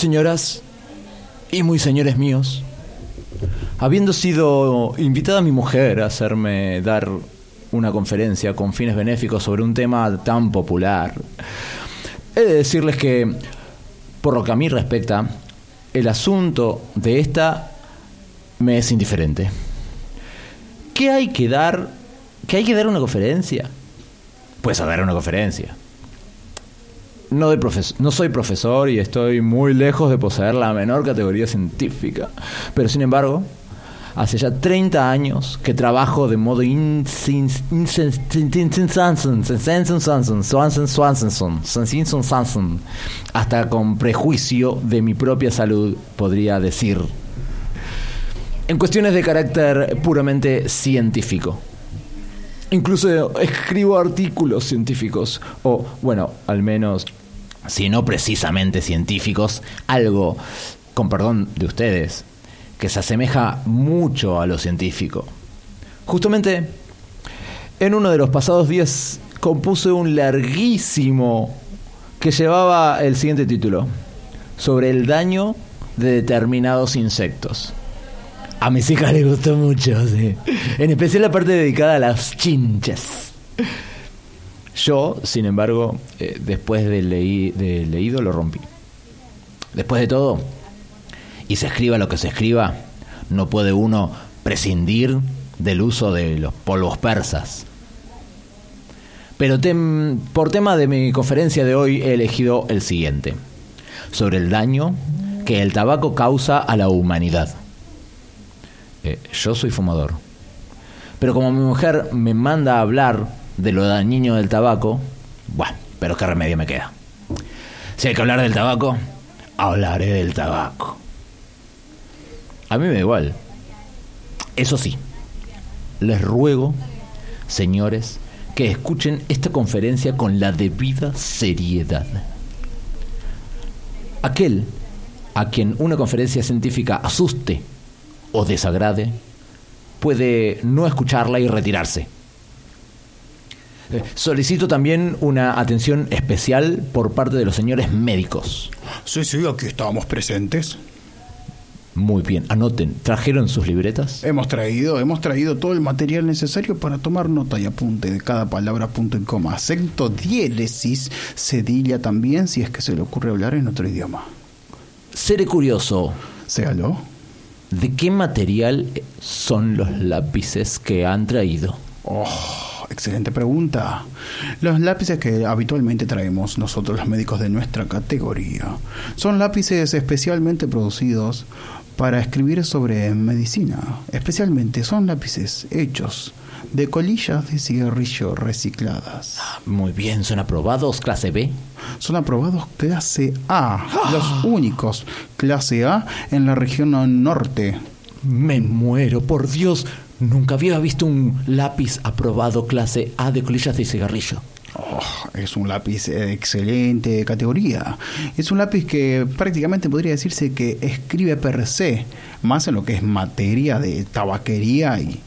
Señoras y muy señores míos, habiendo sido invitada mi mujer a hacerme dar una conferencia con fines benéficos sobre un tema tan popular, he de decirles que, por lo que a mí respecta, el asunto de esta me es indiferente. ¿Qué hay que dar? ¿Qué hay que dar una conferencia? Pues a dar una conferencia. No, soy profesor y estoy muy lejos de poseer la menor categoría científica. Pero sin embargo, hace ya 30 años que trabajo de modo hasta con prejuicio de mi propia salud, podría decir. En cuestiones de carácter puramente científico. Incluso escribo artículos científicos, o bueno, al menos, si no precisamente científicos, algo, con perdón de ustedes, que se asemeja mucho a lo científico. Justamente, en uno de los pasados días compuse un larguísimo que llevaba el siguiente título, sobre el daño de determinados insectos. A mis hijas les gustó mucho, sí. En especial la parte dedicada a las chinches. Yo, sin embargo, eh, después de, leí- de leído lo rompí. Después de todo, y se escriba lo que se escriba, no puede uno prescindir del uso de los polvos persas. Pero por tema de mi conferencia de hoy he elegido el siguiente, sobre el daño que el tabaco causa a la humanidad. Eh, yo soy fumador. Pero como mi mujer me manda a hablar de lo dañino del tabaco, bueno, pero qué remedio me queda. Si hay que hablar del tabaco, hablaré del tabaco. A mí me da igual. Eso sí, les ruego, señores, que escuchen esta conferencia con la debida seriedad. Aquel a quien una conferencia científica asuste o desagrade, puede no escucharla y retirarse. Eh, Solicito también una atención especial por parte de los señores médicos. Sí, sí, aquí estábamos presentes. Muy bien, anoten. ¿Trajeron sus libretas? Hemos traído, hemos traído todo el material necesario para tomar nota y apunte de cada palabra, punto y coma, acento, diéresis, cedilla también, si es que se le ocurre hablar en otro idioma. Seré curioso. Séalo. ¿De qué material son los lápices que han traído? Oh, excelente pregunta. Los lápices que habitualmente traemos nosotros los médicos de nuestra categoría son lápices especialmente producidos para escribir sobre medicina. Especialmente son lápices hechos de colillas de cigarrillo recicladas. Muy bien, ¿son aprobados clase B? Son aprobados clase A, los únicos clase A en la región norte. Me muero, por Dios. Nunca había visto un lápiz aprobado clase A de colillas de cigarrillo. Oh, es un lápiz de excelente categoría. Es un lápiz que prácticamente podría decirse que escribe per se, más en lo que es materia de tabaquería y,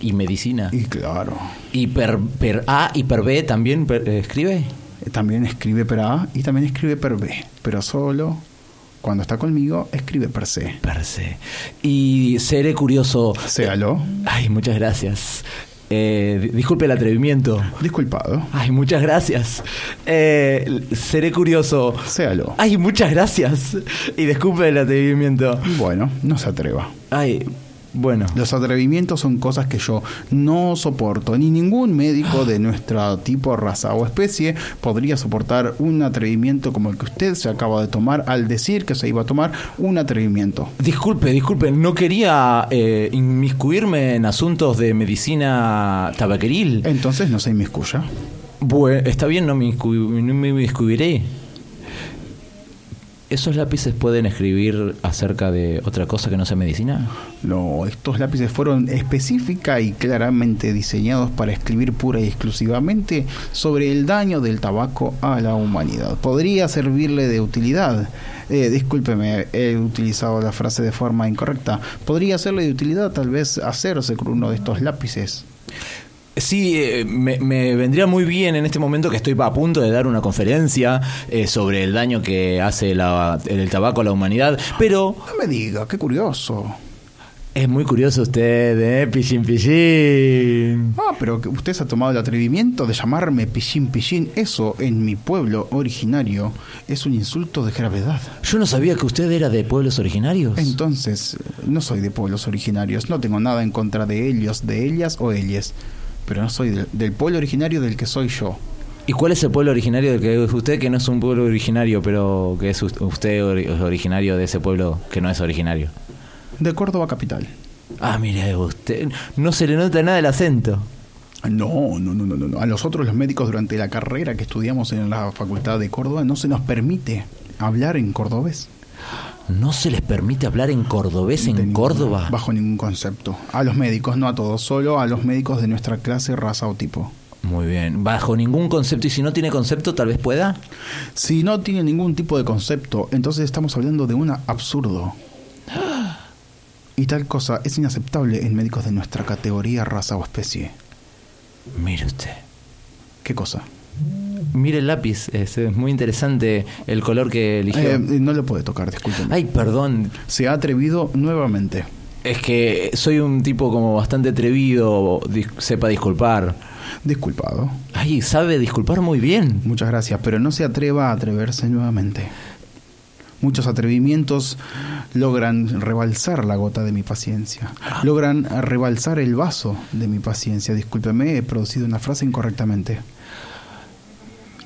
¿Y medicina? y claro. ¿Y per, per A y per B también per- eh, escribe? También escribe per A y también escribe per B, pero solo cuando está conmigo escribe per se. Per se. Y seré curioso. Séalo. Ay, muchas gracias. Eh, di- disculpe el atrevimiento. Disculpado. Ay, muchas gracias. Eh, seré curioso. Séalo. Ay, muchas gracias. Y disculpe el atrevimiento. Bueno, no se atreva. Ay, bueno. Los atrevimientos son cosas que yo no soporto, ni ningún médico de nuestro tipo, raza o especie podría soportar un atrevimiento como el que usted se acaba de tomar al decir que se iba a tomar un atrevimiento. Disculpe, disculpe, no quería eh, inmiscuirme en asuntos de medicina tabaqueril. Entonces no se inmiscuya. Bueno, está bien, no me, no me inmiscuiré. ¿Esos lápices pueden escribir acerca de otra cosa que no sea medicina? No, estos lápices fueron específica y claramente diseñados para escribir pura y exclusivamente sobre el daño del tabaco a la humanidad. Podría servirle de utilidad. Eh, discúlpeme, he utilizado la frase de forma incorrecta. Podría serle de utilidad tal vez hacerse con uno de estos lápices. Sí, eh, me, me vendría muy bien en este momento que estoy a punto de dar una conferencia eh, sobre el daño que hace la- el tabaco a la humanidad, pero No me diga, qué curioso. es muy curioso usted, ¿eh? Pichín, pichín. Ah, pero usted se ha tomado el atrevimiento de llamarme pichín pichín. Eso en mi pueblo originario es un insulto de gravedad. Yo no sabía que usted era de pueblos originarios. Entonces, no soy de pueblos originarios, no tengo nada en contra de ellos, de ellas o ellas, pero no soy del, del pueblo originario del que soy yo. ¿Y cuál es el pueblo originario del que es usted, que no es un pueblo originario, pero que es us- usted es originario de ese pueblo que no es originario? De Córdoba capital. Ah, mire usted, no se le nota nada el acento. No, no, no, no, no, no. A nosotros los médicos durante la carrera que estudiamos en la Facultad de Córdoba no se nos permite hablar en cordobés. ¿No se les permite hablar en cordobés en ningún- Córdoba? Bajo ningún concepto. A los médicos, no a todos, solo a los médicos de nuestra clase, raza o tipo. Muy bien, bajo ningún concepto. Y si no tiene concepto, tal vez pueda. Si no tiene ningún tipo de concepto, entonces estamos hablando de un absurdo. Y tal cosa es inaceptable en médicos de nuestra categoría, raza o especie. Mire usted. ¿Qué cosa? Mire el lápiz, es, es muy interesante el color que eligió. Eh, no lo puede tocar, discúlpeme. Ay, perdón. Se ha atrevido nuevamente. Es que soy un tipo como bastante atrevido, dis- sepa disculpar. Disculpado. Ay, sabe disculpar muy bien. Muchas gracias, pero no se atreva a atreverse nuevamente. Muchos atrevimientos logran rebalsar la gota de mi paciencia. Logran rebalsar el vaso de mi paciencia. Discúlpeme, he producido una frase incorrectamente.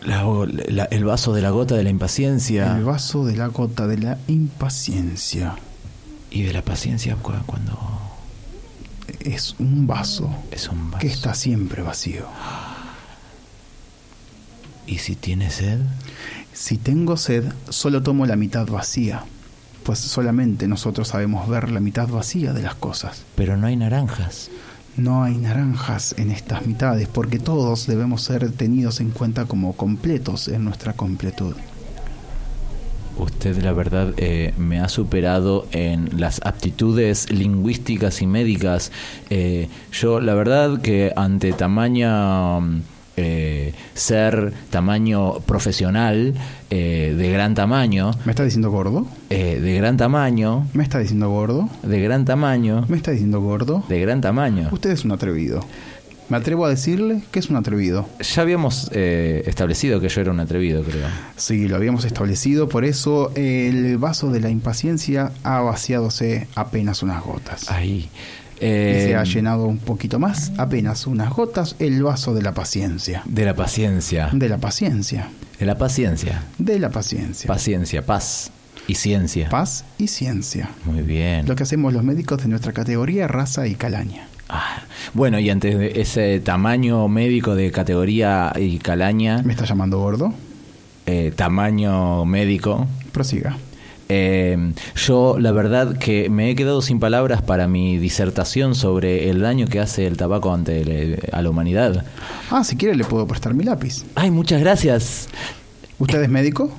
La- la- el vaso de la gota de la impaciencia El vaso de la gota de la impaciencia. y de la paciencia cu- cuando Es un vaso es un vaso. que está siempre vacío. ¿Y si tiene sed? Si tengo sed, solo tomo la mitad vacía, pues solamente nosotros sabemos ver la mitad vacía de las cosas. Pero no hay naranjas. No hay naranjas en estas mitades, porque todos debemos ser tenidos en cuenta como completos en nuestra completud. Usted, la verdad, eh, me ha superado en las aptitudes lingüísticas y médicas. Eh, yo, la verdad, que ante tamaño mm, eh, ser tamaño profesional, eh, de gran tamaño, ¿Me está diciendo gordo? eh, de gran tamaño, ¿Me está diciendo gordo? de gran tamaño, ¿Me está diciendo gordo? de gran tamaño. Usted es un atrevido. Me atrevo a decirle que es un atrevido. Ya habíamos eh, establecido que yo era un atrevido, creo. Sí, lo habíamos establecido, por eso el vaso de la impaciencia ha vaciadose apenas unas gotas. Ahí. Y Eh, se ha llenado un poquito más, apenas unas gotas, el vaso de la paciencia. de la paciencia. De la paciencia. De la paciencia. De la paciencia. Paciencia, paz y ciencia. Paz y ciencia. Muy bien. Lo que hacemos los médicos de nuestra categoría, raza y calaña. Ah, bueno, y antes de ese tamaño médico de categoría y calaña, ¿Me está llamando gordo? eh, tamaño médico, Prosiga. Eh, yo la verdad que me he quedado sin palabras para mi disertación sobre el daño que hace el tabaco ante el- a la humanidad. Ah, si quiere le puedo prestar mi lápiz. Ay, muchas gracias. ¿Usted es médico?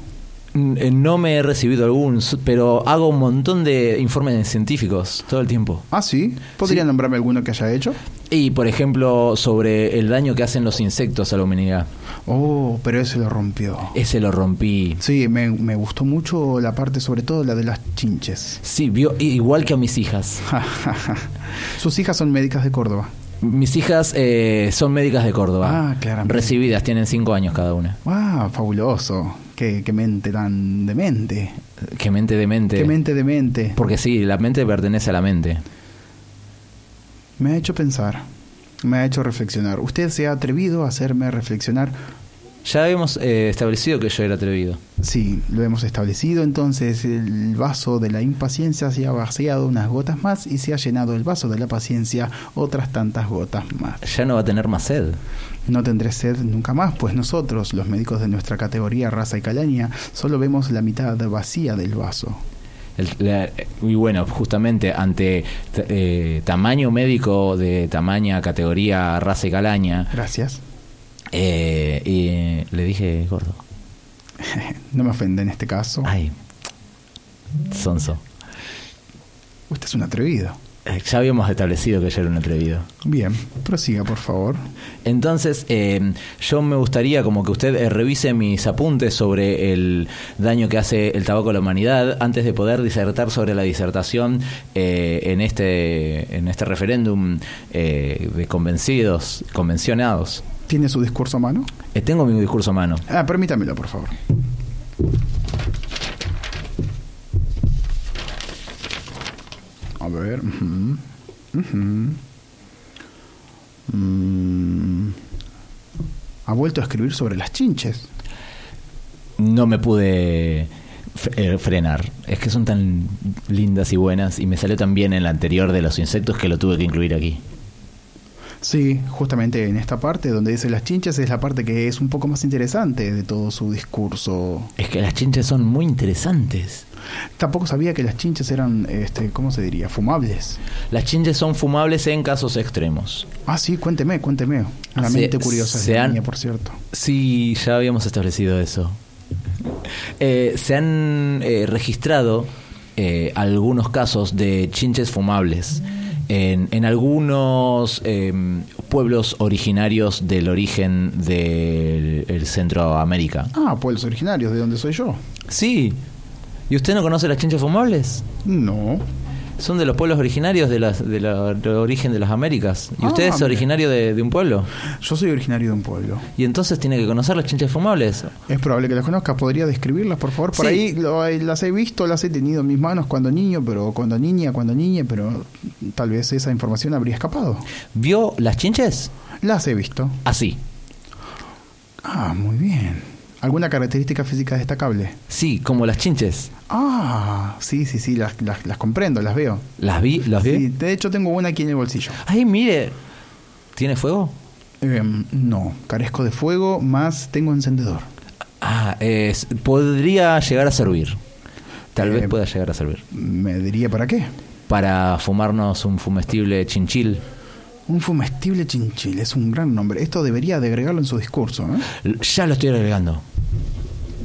Mm, eh, No me he recibido algún, pero hago un montón de informes científicos todo el tiempo. Ah, sí. ¿Podría Sí. nombrarme alguno que haya hecho? Y, por ejemplo, sobre el daño que hacen los insectos a la humanidad. Oh, pero ese lo rompió. Ese lo rompí. Sí, me, me gustó mucho la parte, sobre todo la de las chinches. Sí, vio, igual que a mis hijas. [LAUGHS] Sus hijas son médicas de Córdoba. Mis hijas eh, son médicas de Córdoba. Ah, claramente. Recibidas, tienen cinco años cada una. ¡Ah, fabuloso! Qué, qué mente tan demente. Qué mente de mente. Qué mente demente. Porque sí, la mente pertenece a la mente. Me ha hecho pensar, me ha hecho reflexionar. Usted se ha atrevido a hacerme reflexionar Ya habíamos eh, establecido que yo era atrevido. Sí, lo hemos establecido. Entonces, el vaso de la impaciencia se ha vaciado unas gotas más y se ha llenado el vaso de la paciencia otras tantas gotas más. Ya no va a tener más sed. No tendré sed nunca más, pues nosotros, los médicos de nuestra categoría raza y calaña, solo vemos la mitad vacía del vaso. El- la- y bueno, justamente ante eh, tamaño médico de tamaña categoría raza y calaña, Gracias. eh, y le dije gordo. [LAUGHS] No me ofende en este caso. Ay, sonso. Usted es un atrevido. Ya habíamos establecido que yo era un atrevido. Bien, prosiga, por favor. Entonces, eh, yo me gustaría como que usted eh, revise mis apuntes sobre el daño que hace el tabaco a la humanidad antes de poder disertar sobre la disertación eh, en este en este referéndum de convencidos, convencionados. ¿Tiene su discurso a mano? Tengo mi discurso a mano. Ah, permítamelo, por favor. A ver. Mm. Ha vuelto a escribir sobre las chinches. No me pude eh, frenar. Es que son tan lindas y buenas y me salió tan bien en la anterior de los insectos que lo tuve que incluir aquí. Sí, justamente en esta parte donde dice las chinches es la parte que es un poco más interesante de todo su discurso. Es que las chinches son muy interesantes. Tampoco sabía que las chinches eran, este, ¿cómo se diría? Fumables. Las chinches son fumables en casos extremos. Ah, sí, cuénteme, cuénteme. La Se- mente curiosa se han- por cierto. Sí, ya habíamos establecido eso. [LAUGHS] Eh, se han eh, registrado eh, algunos casos de chinches fumables en, en algunos eh, pueblos originarios del origen del el Centroamérica. Ah, pueblos originarios, de donde soy yo. Sí. ¿Y usted no conoce las chinches fumables? No. Son de los pueblos originarios de las, de la- origen de las Américas. ¿Y Ah, usted es mire. originario de, de un pueblo? Yo soy originario de un pueblo. Y entonces tiene que conocer las chinches fumables. Es probable que las conozca. ¿Podría describirlas, por favor? Por Sí. ahí lo- las he visto, las he tenido en mis manos cuando niño, pero cuando niña, cuando niña, pero tal vez esa información habría escapado. ¿Vio las chinches? Las he visto. Así. Ah, muy bien. ¿Alguna característica física destacable? Sí, como las chinches. Ah, sí, sí, sí, las, las, las comprendo, las veo. ¿Las vi? ¿Las vi? Sí, de hecho tengo una aquí en el bolsillo. Ay, mire. ¿Tiene fuego? Em, no, carezco de fuego, más tengo encendedor. Ah, es, podría llegar a servir. Tal Eh, vez pueda llegar a servir. ¿Me diría para qué? Para fumarnos un fumestible chinchil. Un fumestible chinchil, es un gran nombre. Esto debería de agregarlo en su discurso. ¿eh? Ya lo estoy agregando.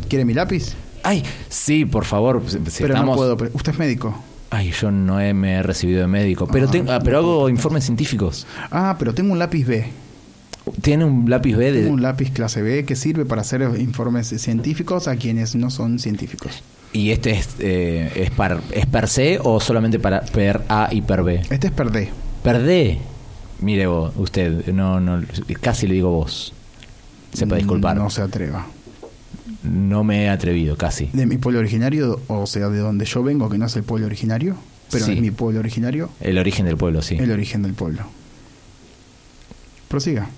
¿Quiere mi lápiz? Ay, sí, por favor. si- pero no puedo. pero- ¿Usted es médico? Ay, yo no he, me he recibido de médico. Pero, Ah, tengo- ah, pero hago informes científicos. Ah, pero tengo un lápiz B. ¿Tiene un lápiz B de, Tengo un lápiz clase B que sirve para hacer informes científicos a quienes no son científicos. ¿Y este es, eh, es, par- es per se o solamente para per A y per B? Este es per D. Per D. Mire vos, usted, no, no, casi le digo vos. Sepa disculpar. No se atreva. No me he atrevido, casi. De mi pueblo originario, o sea, de donde yo vengo, que no es el pueblo originario, pero Sí. es mi pueblo originario, El origen del pueblo, sí. el origen del pueblo. Prosiga.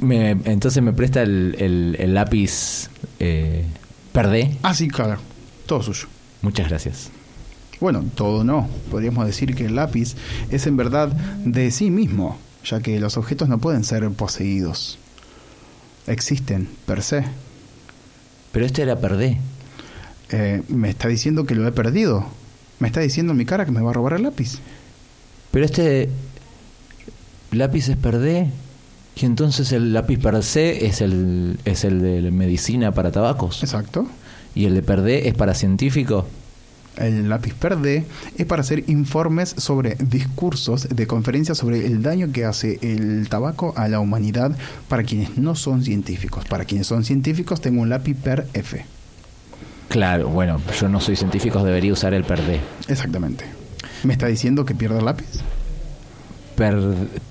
Me- entonces me presta el, el- el lápiz eh, per D. Ah, sí, claro. Todo suyo. Muchas gracias. Bueno, todo no. Podríamos decir que el lápiz es en verdad de sí mismo, ya que los objetos no pueden ser poseídos. Existen, per se. Pero este era per D. Eh, me está diciendo que lo he perdido. Me está diciendo en mi cara que me va a robar el lápiz. Pero este lápiz es per D. Y entonces el lápiz per C es el, es el de medicina para tabacos. Exacto. Y el de per D es para científico. El lápiz verde es para hacer informes sobre discursos de conferencias sobre el daño que hace el tabaco a la humanidad para quienes no son científicos. Para quienes son científicos tengo un lápiz per F. Claro, bueno, yo no soy científico, debería usar el per D. Exactamente. ¿Me está diciendo que pierdo el lápiz? Per,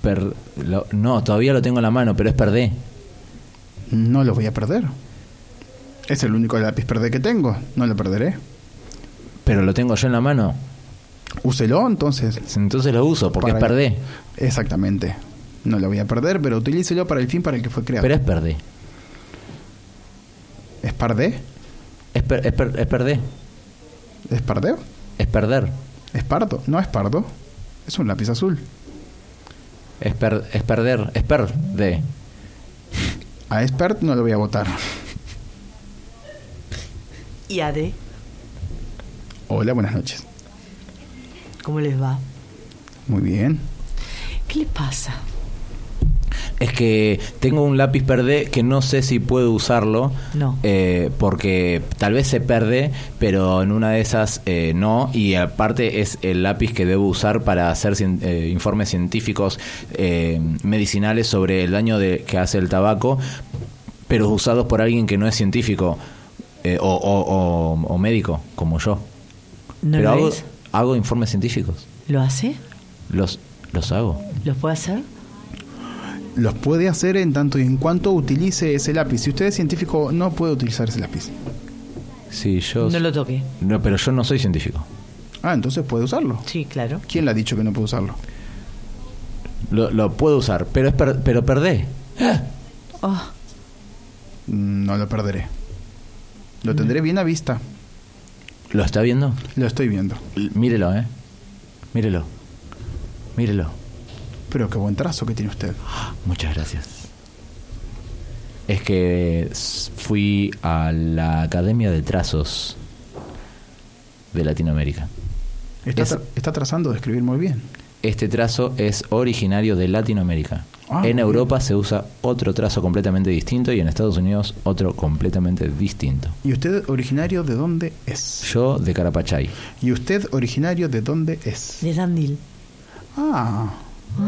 per, lo- no, todavía lo tengo en la mano, pero es per D. No lo voy a perder. Es el único lápiz verde que tengo. No lo perderé. Pero lo tengo yo en la mano. Úselo entonces. Entonces lo uso, porque Para- es per D. Exactamente. No lo voy a perder, pero utilícelo para el fin para el que fue creado. Pero es per D. ¿Espardé? Es, per- es, per- es perder. Es perder. ¿Espardo? No es pardo. Es un lápiz azul. Es, per- es perder. Es perder. A expert no lo voy a votar. ¿Y Ade? Hola, buenas noches. ¿Cómo les va? Muy bien. ¿Qué le pasa? Es que tengo un lápiz perdé que no sé si puedo usarlo. No. eh, porque tal vez se perde, pero en una de esas eh, no. Y aparte es el lápiz que debo usar para hacer cien- eh, informes científicos eh, medicinales sobre el daño de, que hace el tabaco, pero usados por alguien que no es científico eh, o, o- o- o médico, como yo. ¿No pero lo hago, es? hago informes científicos. ¿Lo hace? Los, los hago. ¿Lo puede hacer? Los puede hacer en tanto y en cuanto utilice ese lápiz. Si usted es científico, no puede utilizar ese lápiz. Sí, yo. No lo toque. No, pero yo no soy científico. Ah, entonces puede usarlo. Sí, claro. ¿Quién le ha dicho que no puede usarlo? Lo, lo puedo usar, pero es per- pero perdé. Oh, Mm, No lo perderé. Lo tendré bien a vista. ¿Lo está viendo? Lo estoy viendo. L- Mírelo, ¿eh? Mírelo. Mírelo. Pero qué buen trazo que tiene usted. Muchas gracias. Es que fui a la Academia de Trazos de Latinoamérica. Está, Es- está trazando de escribir muy bien. Este trazo es originario de Latinoamérica. Ah, en Europa se usa otro trazo completamente distinto y en Estados Unidos otro completamente distinto. ¿Y usted originario de dónde es? Yo de Carapachay. ¿Y usted originario de dónde es? de Tandil. Ah,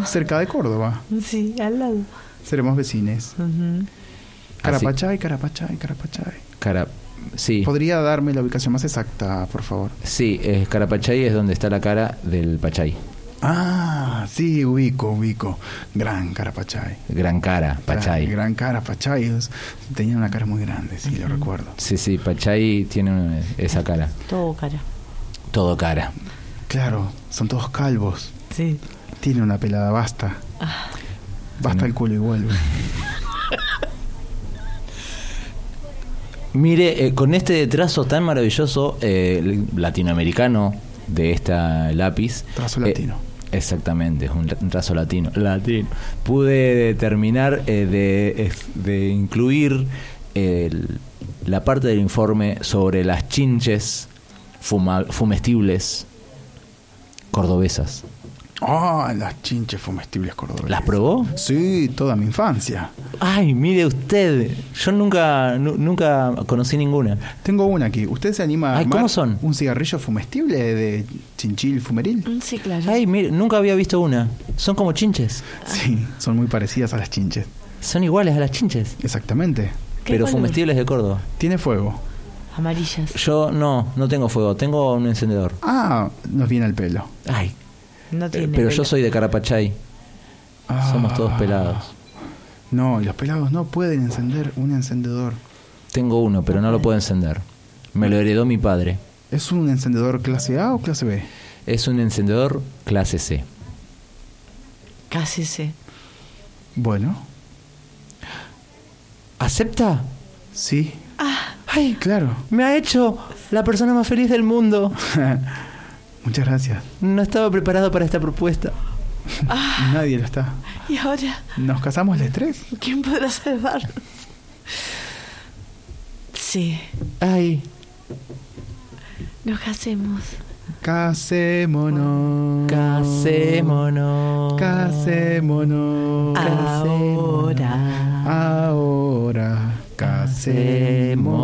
cerca de Córdoba. Sí, al lado. Seremos vecines. Ujú. Carapachay, Carapachay, Carapachay. Cara... Sí. ¿Podría darme la ubicación más exacta, por favor? Sí, es Carapachay es donde está la cara del Pachay. Ah, sí, ubico, ubico. Gran Carapachay. Gran cara, Pachay. Gran, gran cara, Pachay. Tenía una cara muy grande, sí, lo recuerdo. Sí, sí, Pachay tiene esa cara. Todo cara. Todo cara. Claro, son todos calvos. Sí. Tiene una pelada basta. Basta el culo y vuelve. [LAUGHS] Mire, eh, con este trazo tan maravilloso eh, latinoamericano de esta lápiz. Trazo eh, latino. Exactamente, es un, tra- un trazo latino. Latino. Pude determinar eh, de, de incluir el- la parte del informe sobre las chinches fuma- fumestibles cordobesas. Ah, las chinches comestibles cordobeses. ¿Las probó? Sí, toda mi infancia. Ay, mire usted, yo nunca nu- nunca conocí ninguna. Tengo una aquí. ¿Usted se anima a Ay, ¿cómo son? un cigarrillo fumestible de chinchil fumeril? Mm, Sí, claro. Ay, mire, nunca había visto una. Son como chinches. Sí, son muy parecidas a las chinches. Son iguales a las chinches, Exactamente. ¿Qué pero color? fumestibles de Córdoba. Tiene fuego. Amarillas. Yo no, no tengo fuego, tengo un encendedor. Ah, nos viene el pelo. Ay, No eh, tiene. pero yo soy de Carapachay. Somos todos Ah. pelados. No, los pelados no pueden encender un encendedor. Tengo uno, pero no lo puedo encender. Me lo heredó mi padre. ¿Es un encendedor clase A o clase B? Es un encendedor clase C. Casi sé. Bueno, ¿Acepta? sí. Ay, Claro. me ha hecho la persona más feliz del mundo. [LAUGHS] Muchas gracias. No estaba preparado para esta propuesta. [LAUGHS] Nadie lo está. ¿Y ahora? ¿Nos casamos los tres? ¿Quién podrá salvarnos? Sí, Ay, nos casemos. Casémonos. casémonos. Casémonos. Ahora. Ahora. Casémonos.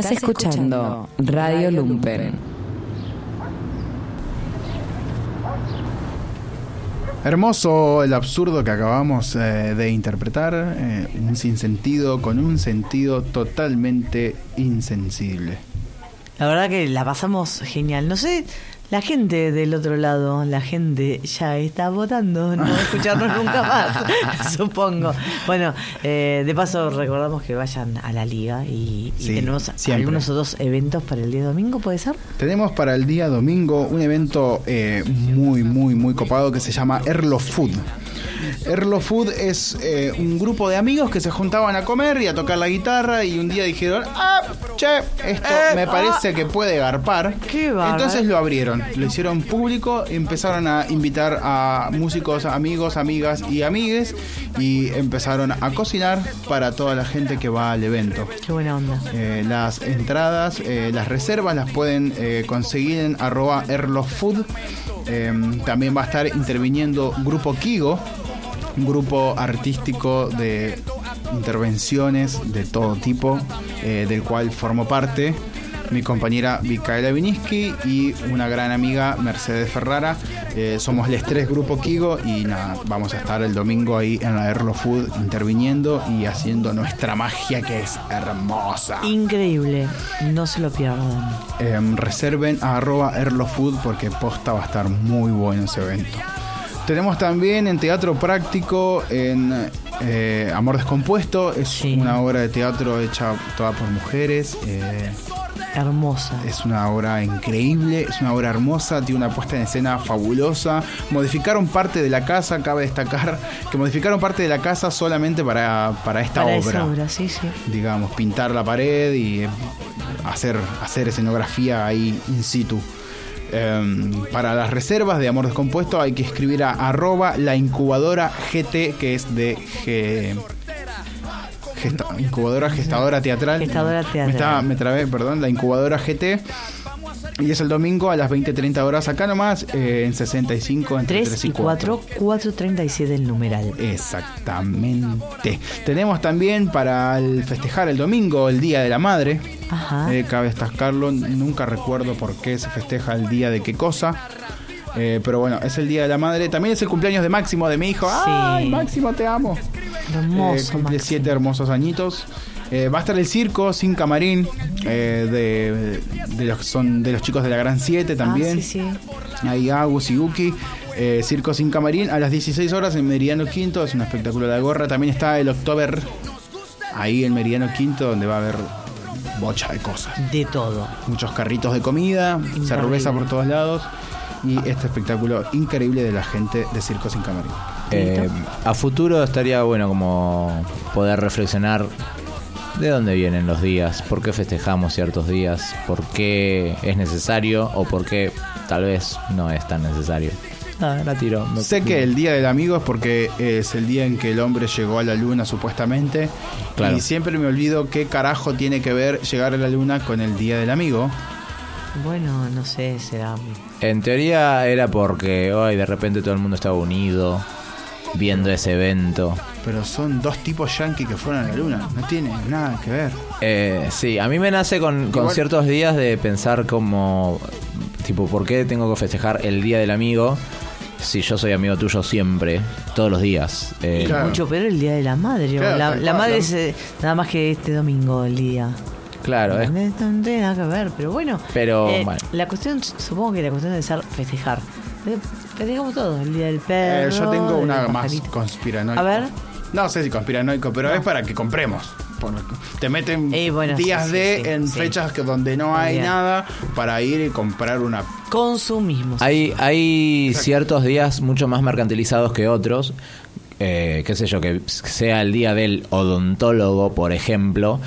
Estás escuchando Radio Lumpen. Hermoso el absurdo que acabamos eh, de interpretar, eh, un sinsentido con un sentido totalmente insensible. La verdad que la pasamos genial. No sé, la gente del otro lado, la gente ya está votando, no va a escucharnos nunca más, [LAUGHS] supongo. Bueno, eh, de paso recordamos que vayan a la liga y, y Sí, tenemos siempre. algunos otros eventos para el día domingo, ¿puede ser? Tenemos para el día domingo un evento eh, muy, muy, muy copado que se llama Erlo Food. Erlo Food es eh, un grupo de amigos que se juntaban a comer y a tocar la guitarra y un día dijeron, ah, che, esto Eh, me ah. parece que puede garpar. Qué. Entonces lo abrieron, lo hicieron público, empezaron a invitar a músicos, amigos, amigas y amigues y empezaron a cocinar para toda la gente que va al evento. Qué buena onda. Eh, las entradas, eh, las reservas las pueden conseguir en arroba erlofood. También va a estar interviniendo Grupo Kigo, un grupo artístico de intervenciones de todo tipo, eh, del cual formo parte mi compañera Micaela Viniski y una gran amiga Mercedes Ferrara. Eh, somos los tres Grupo Kigo y nada, vamos a estar el domingo ahí en la Erlo Food interviniendo y haciendo nuestra magia que es hermosa. Increíble, no se lo pierdan. Em, reserven a arroba erlofood porque posta va a estar muy bueno ese evento. Tenemos también en teatro práctico en eh, Amor Descompuesto. Es Sí. una obra de teatro hecha toda por mujeres. eh, Hermosa. es una obra increíble, es una obra hermosa, tiene una puesta en escena fabulosa. Modificaron parte de la casa, cabe destacar que modificaron parte de la casa solamente para, para esta Para obra esa obra, sí, sí. digamos, pintar la pared y eh, hacer, hacer escenografía ahí in situ. Em, para las reservas de Amor Descompuesto hay que escribir a arroba la incubadora GT, que es de G- gesta- incubadora gestadora teatral. Gestadora teatral. Me, estaba- me trabé, perdón, la incubadora GT. Y es el domingo a las 20.30 horas acá nomás, eh, en 65 entre 3 y 4, 437 el numeral. Exactamente. Tenemos también para el festejar el domingo el Día de la Madre. Ajá. Eh, cabe destacarlo, nunca recuerdo por qué se festeja el día de qué cosa. Eh, pero bueno, es el Día de la Madre. También es el cumpleaños de Máximo, de mi hijo. ¡Ay, Máximo, te amo! Hermoso. Eh, cumple siete hermosos añitos. Eh, va a estar el circo sin camarín eh, de, de los son de los chicos de la Gran 7 también. Ah, sí, sí. Ahí Agus y Uki. Circo sin camarín a las 16 horas en Meridiano Quinto. Es un espectáculo de la gorra. También está el October ahí en Meridiano Quinto, donde va a haber bocha de cosas. De todo. Muchos carritos de comida, cerveza por todos lados. Y este espectáculo increíble de la gente de Circo sin camarín. Eh, a futuro estaría bueno como poder reflexionar de dónde vienen los días, por qué festejamos ciertos días, por qué es necesario o por qué tal vez no es tan necesario. Ah, la tiro. Me- Sé que el Día del Amigo es porque es el día en que el hombre llegó a la luna supuestamente. Claro. Y siempre me olvido qué carajo tiene que ver llegar a la luna con el Día del Amigo. Bueno, no sé, será. En teoría era porque hoy de repente todo el mundo estaba unido viendo ese evento. Pero son dos tipos yankees que fueron a la luna. No tiene nada que ver. Eh, sí, a mí me nace con, con Igual- ciertos días de pensar como, tipo, ¿por qué tengo que festejar el Día del Amigo si yo soy amigo tuyo siempre, todos los días? Eh, Claro. Mucho peor el día de la madre. Claro, la madre ¿no? es eh, nada más que este domingo el día. Claro, ¿Entendés? No tiene nada que ver, pero bueno. Pero, eh, bueno. La cuestión, supongo que la cuestión de ser festejar. Eh, Festejamos todo, el día del perro. Eh, yo tengo una más conspiranoica. A ver. No sé si conspiranoico, pero es para que compremos. Te meten Eh, bueno, días sí, de sí, en sí. fechas que donde no hay Bien. nada para ir y comprar una. Consumismo. Hay, hay ciertos días mucho más mercantilizados que otros. Eh, qué sé yo, que sea el día del odontólogo, por ejemplo.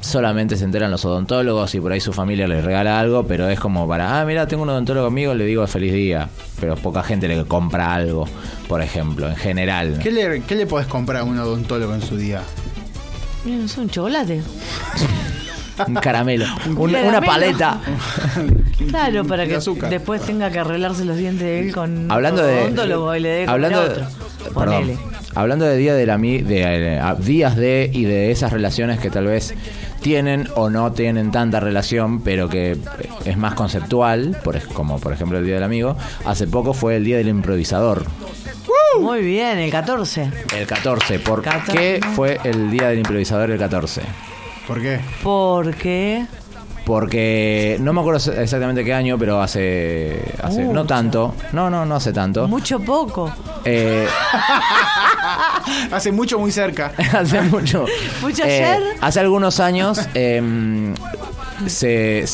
Solamente se enteran los odontólogos y por ahí su familia les regala algo, pero es como para, ah, mira, tengo un odontólogo amigo, le digo feliz día. Pero poca gente le compra algo, por ejemplo, en general. ¿Qué le, qué le podés comprar a un odontólogo en su día? Sé, un chocolate. Un caramelo, [LAUGHS] un- una caramelo. paleta. [LAUGHS] Claro, para de que azúcar. después tenga que arreglarse los dientes de él con Hablando otro de- odontólogo y le dé hablando de- otro. Perdón. Ponele. Hablando de día de la mi- de, eh, a- días de y de esas relaciones que tal vez tienen o no tienen tanta relación, pero que es más conceptual, por, como por ejemplo el Día del Amigo. Hace poco fue el Día del Improvisador, Muy bien, el 14. el 14. ¿Por 14, qué fue el Día del Improvisador el 14? ¿Por qué? Porque. Porque no me acuerdo exactamente qué año, pero hace, hace no tanto. No, no, no hace tanto. Mucho poco. Eh, [LAUGHS] Hace mucho, muy cerca. [LAUGHS] hace mucho. ¿Mucho Eh, ayer? Hace algunos años em, se,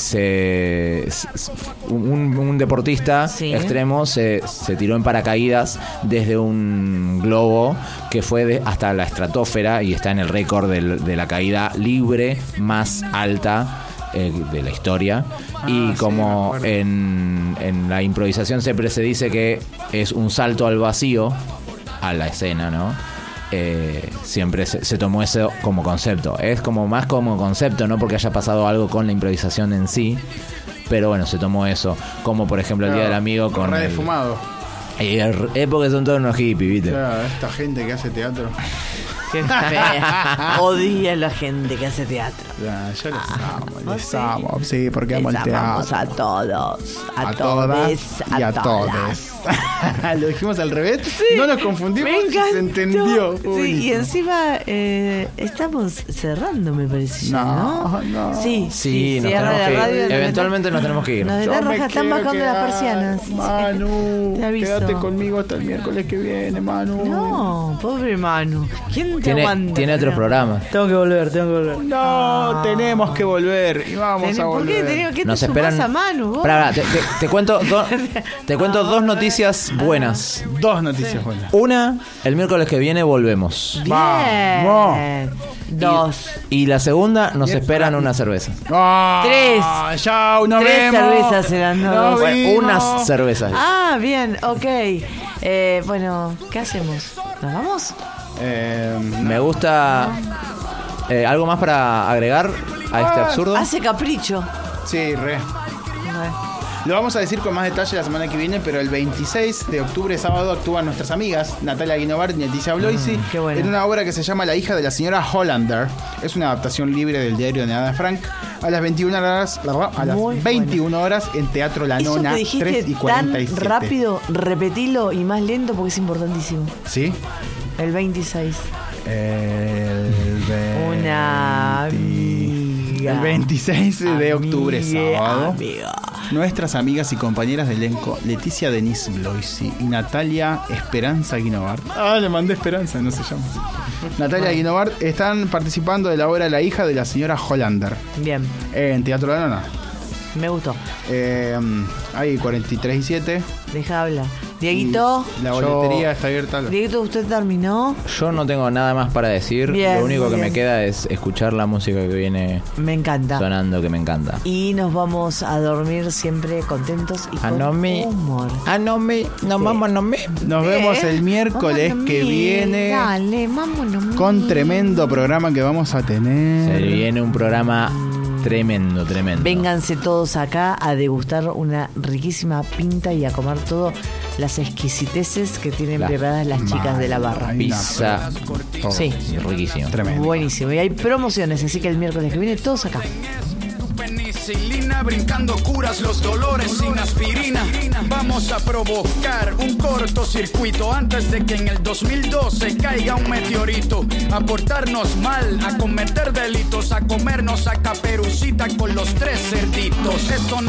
un, un deportista Sí. extremo se, se tiró en paracaídas desde un globo que fue de- hasta la estratosfera y está en el récord de la caída libre más alta eh, de la historia. y sí, como en, en la improvisación siempre se dice que es un salto al vacío, a la escena, ¿no? Eh, siempre se, se tomó eso como concepto. Es como más como concepto, no porque haya pasado algo con la improvisación en sí. Pero bueno, se tomó eso. Como por ejemplo el Día del Amigo con. Re el- fumado. El- es porque son todos unos hippies, ¿viste? Claro, esta gente que hace teatro. Fea. [LAUGHS] Odia a la gente que hace teatro. Ya, yo les amo, ¿Ah, les sí? amo. Sí, porque amo el Les teatro. amamos a todos. A, a todas todes, y a todas. todos. [LAUGHS] Lo dijimos al revés. No nos confundimos. Y. Se entendió. Sí, y buenísimo. encima eh, estamos cerrando, me parece. ya, No, ¿no? no. Sí, Sí, nos cierra tenemos la que ir. radio, nos Eventualmente nos tenemos que ir. Nos de Yo la me roja están quiero bajando las persianas. [LAUGHS] Manu, Te aviso. quédate conmigo hasta el miércoles que viene, Manu. No, pobre Manu. ¿Quién Tiene, aguanta? tiene otro No. programa. Tengo que volver, tengo que volver. No, tenemos que volver y vamos a ¿Por qué, volver. tenés- qué Nos te esperan. a Manu? vos? Pará, pará, te, te- te cuento, do- [LAUGHS] te cuento dos noticias buenas. Dos noticias buenas. Una, el miércoles que viene volvemos. Bien. Vamos. Dos. Y la segunda, nos Bien, esperan una cerveza. Ah, Tres. Nos Tres vemos. cervezas serán, no. Bueno, unas cervezas. Ah, bien, ok. Eh, bueno, ¿qué hacemos? ¿Nos vamos? Eh, Me gusta. eh, ¿Algo más para agregar a este Ah, absurdo? Hace capricho. sí, re. Lo vamos a decir con más detalle la semana que viene, pero el 26 de octubre, sábado, actúan nuestras amigas Natalia Guinovart y Leticia Bloisi Mm, qué bueno. en una obra que se llama La hija de la señora Hollander. Es una adaptación libre del diario de Ana Frank. A las 21 horas, a las Muy 21 horas en Teatro La Eso Nona, que dijiste 3 y tan 47. rápido, repetilo y más lento porque es importantísimo. ¿Sí? El 26. El Una 20 amiga. El 26 de octubre, sábado. amiga. Nuestras amigas y compañeras de elenco, Leticia Denise Bloisi y Natalia Esperanza Guinovart. Ah, le mandé Esperanza, no se llama. Natalia Guinovart están participando de la obra La hija de la señora Hollander Bien, en Teatro La Nona. Me gustó. Eh, hay 43 y 7. Deja hablar. Dieguito, Y La Yo- boletería está abierta. Dieguito, ¿usted terminó? Yo no tengo nada más para decir. Bien, Lo único que bien. me queda es escuchar la música que viene Me encanta. sonando, que me encanta. Y nos vamos a dormir siempre contentos y con no me. humor. Ah, no me. Nos Sí. vamos, no me. Nos vemos el miércoles que viene Dale, vámonos. con tremendo programa que vamos a tener. Se viene un programa tremendo, tremendo. Vénganse todos acá a degustar una riquísima pinta y a comer todo las exquisiteces que tienen La- preparadas las chicas de la barra. Pizza. todo. Sí. Riquísimo. Tremendo. Buenísimo. Y hay promociones, así que el miércoles que viene todos acá. Penicilina brincando curas los dolores sin aspirina. Vamos a provocar un cortocircuito antes de que en el 2012 caiga un meteorito. A portarnos mal, a cometer delitos, a comernos a caperucita con los tres cerditos. Esto no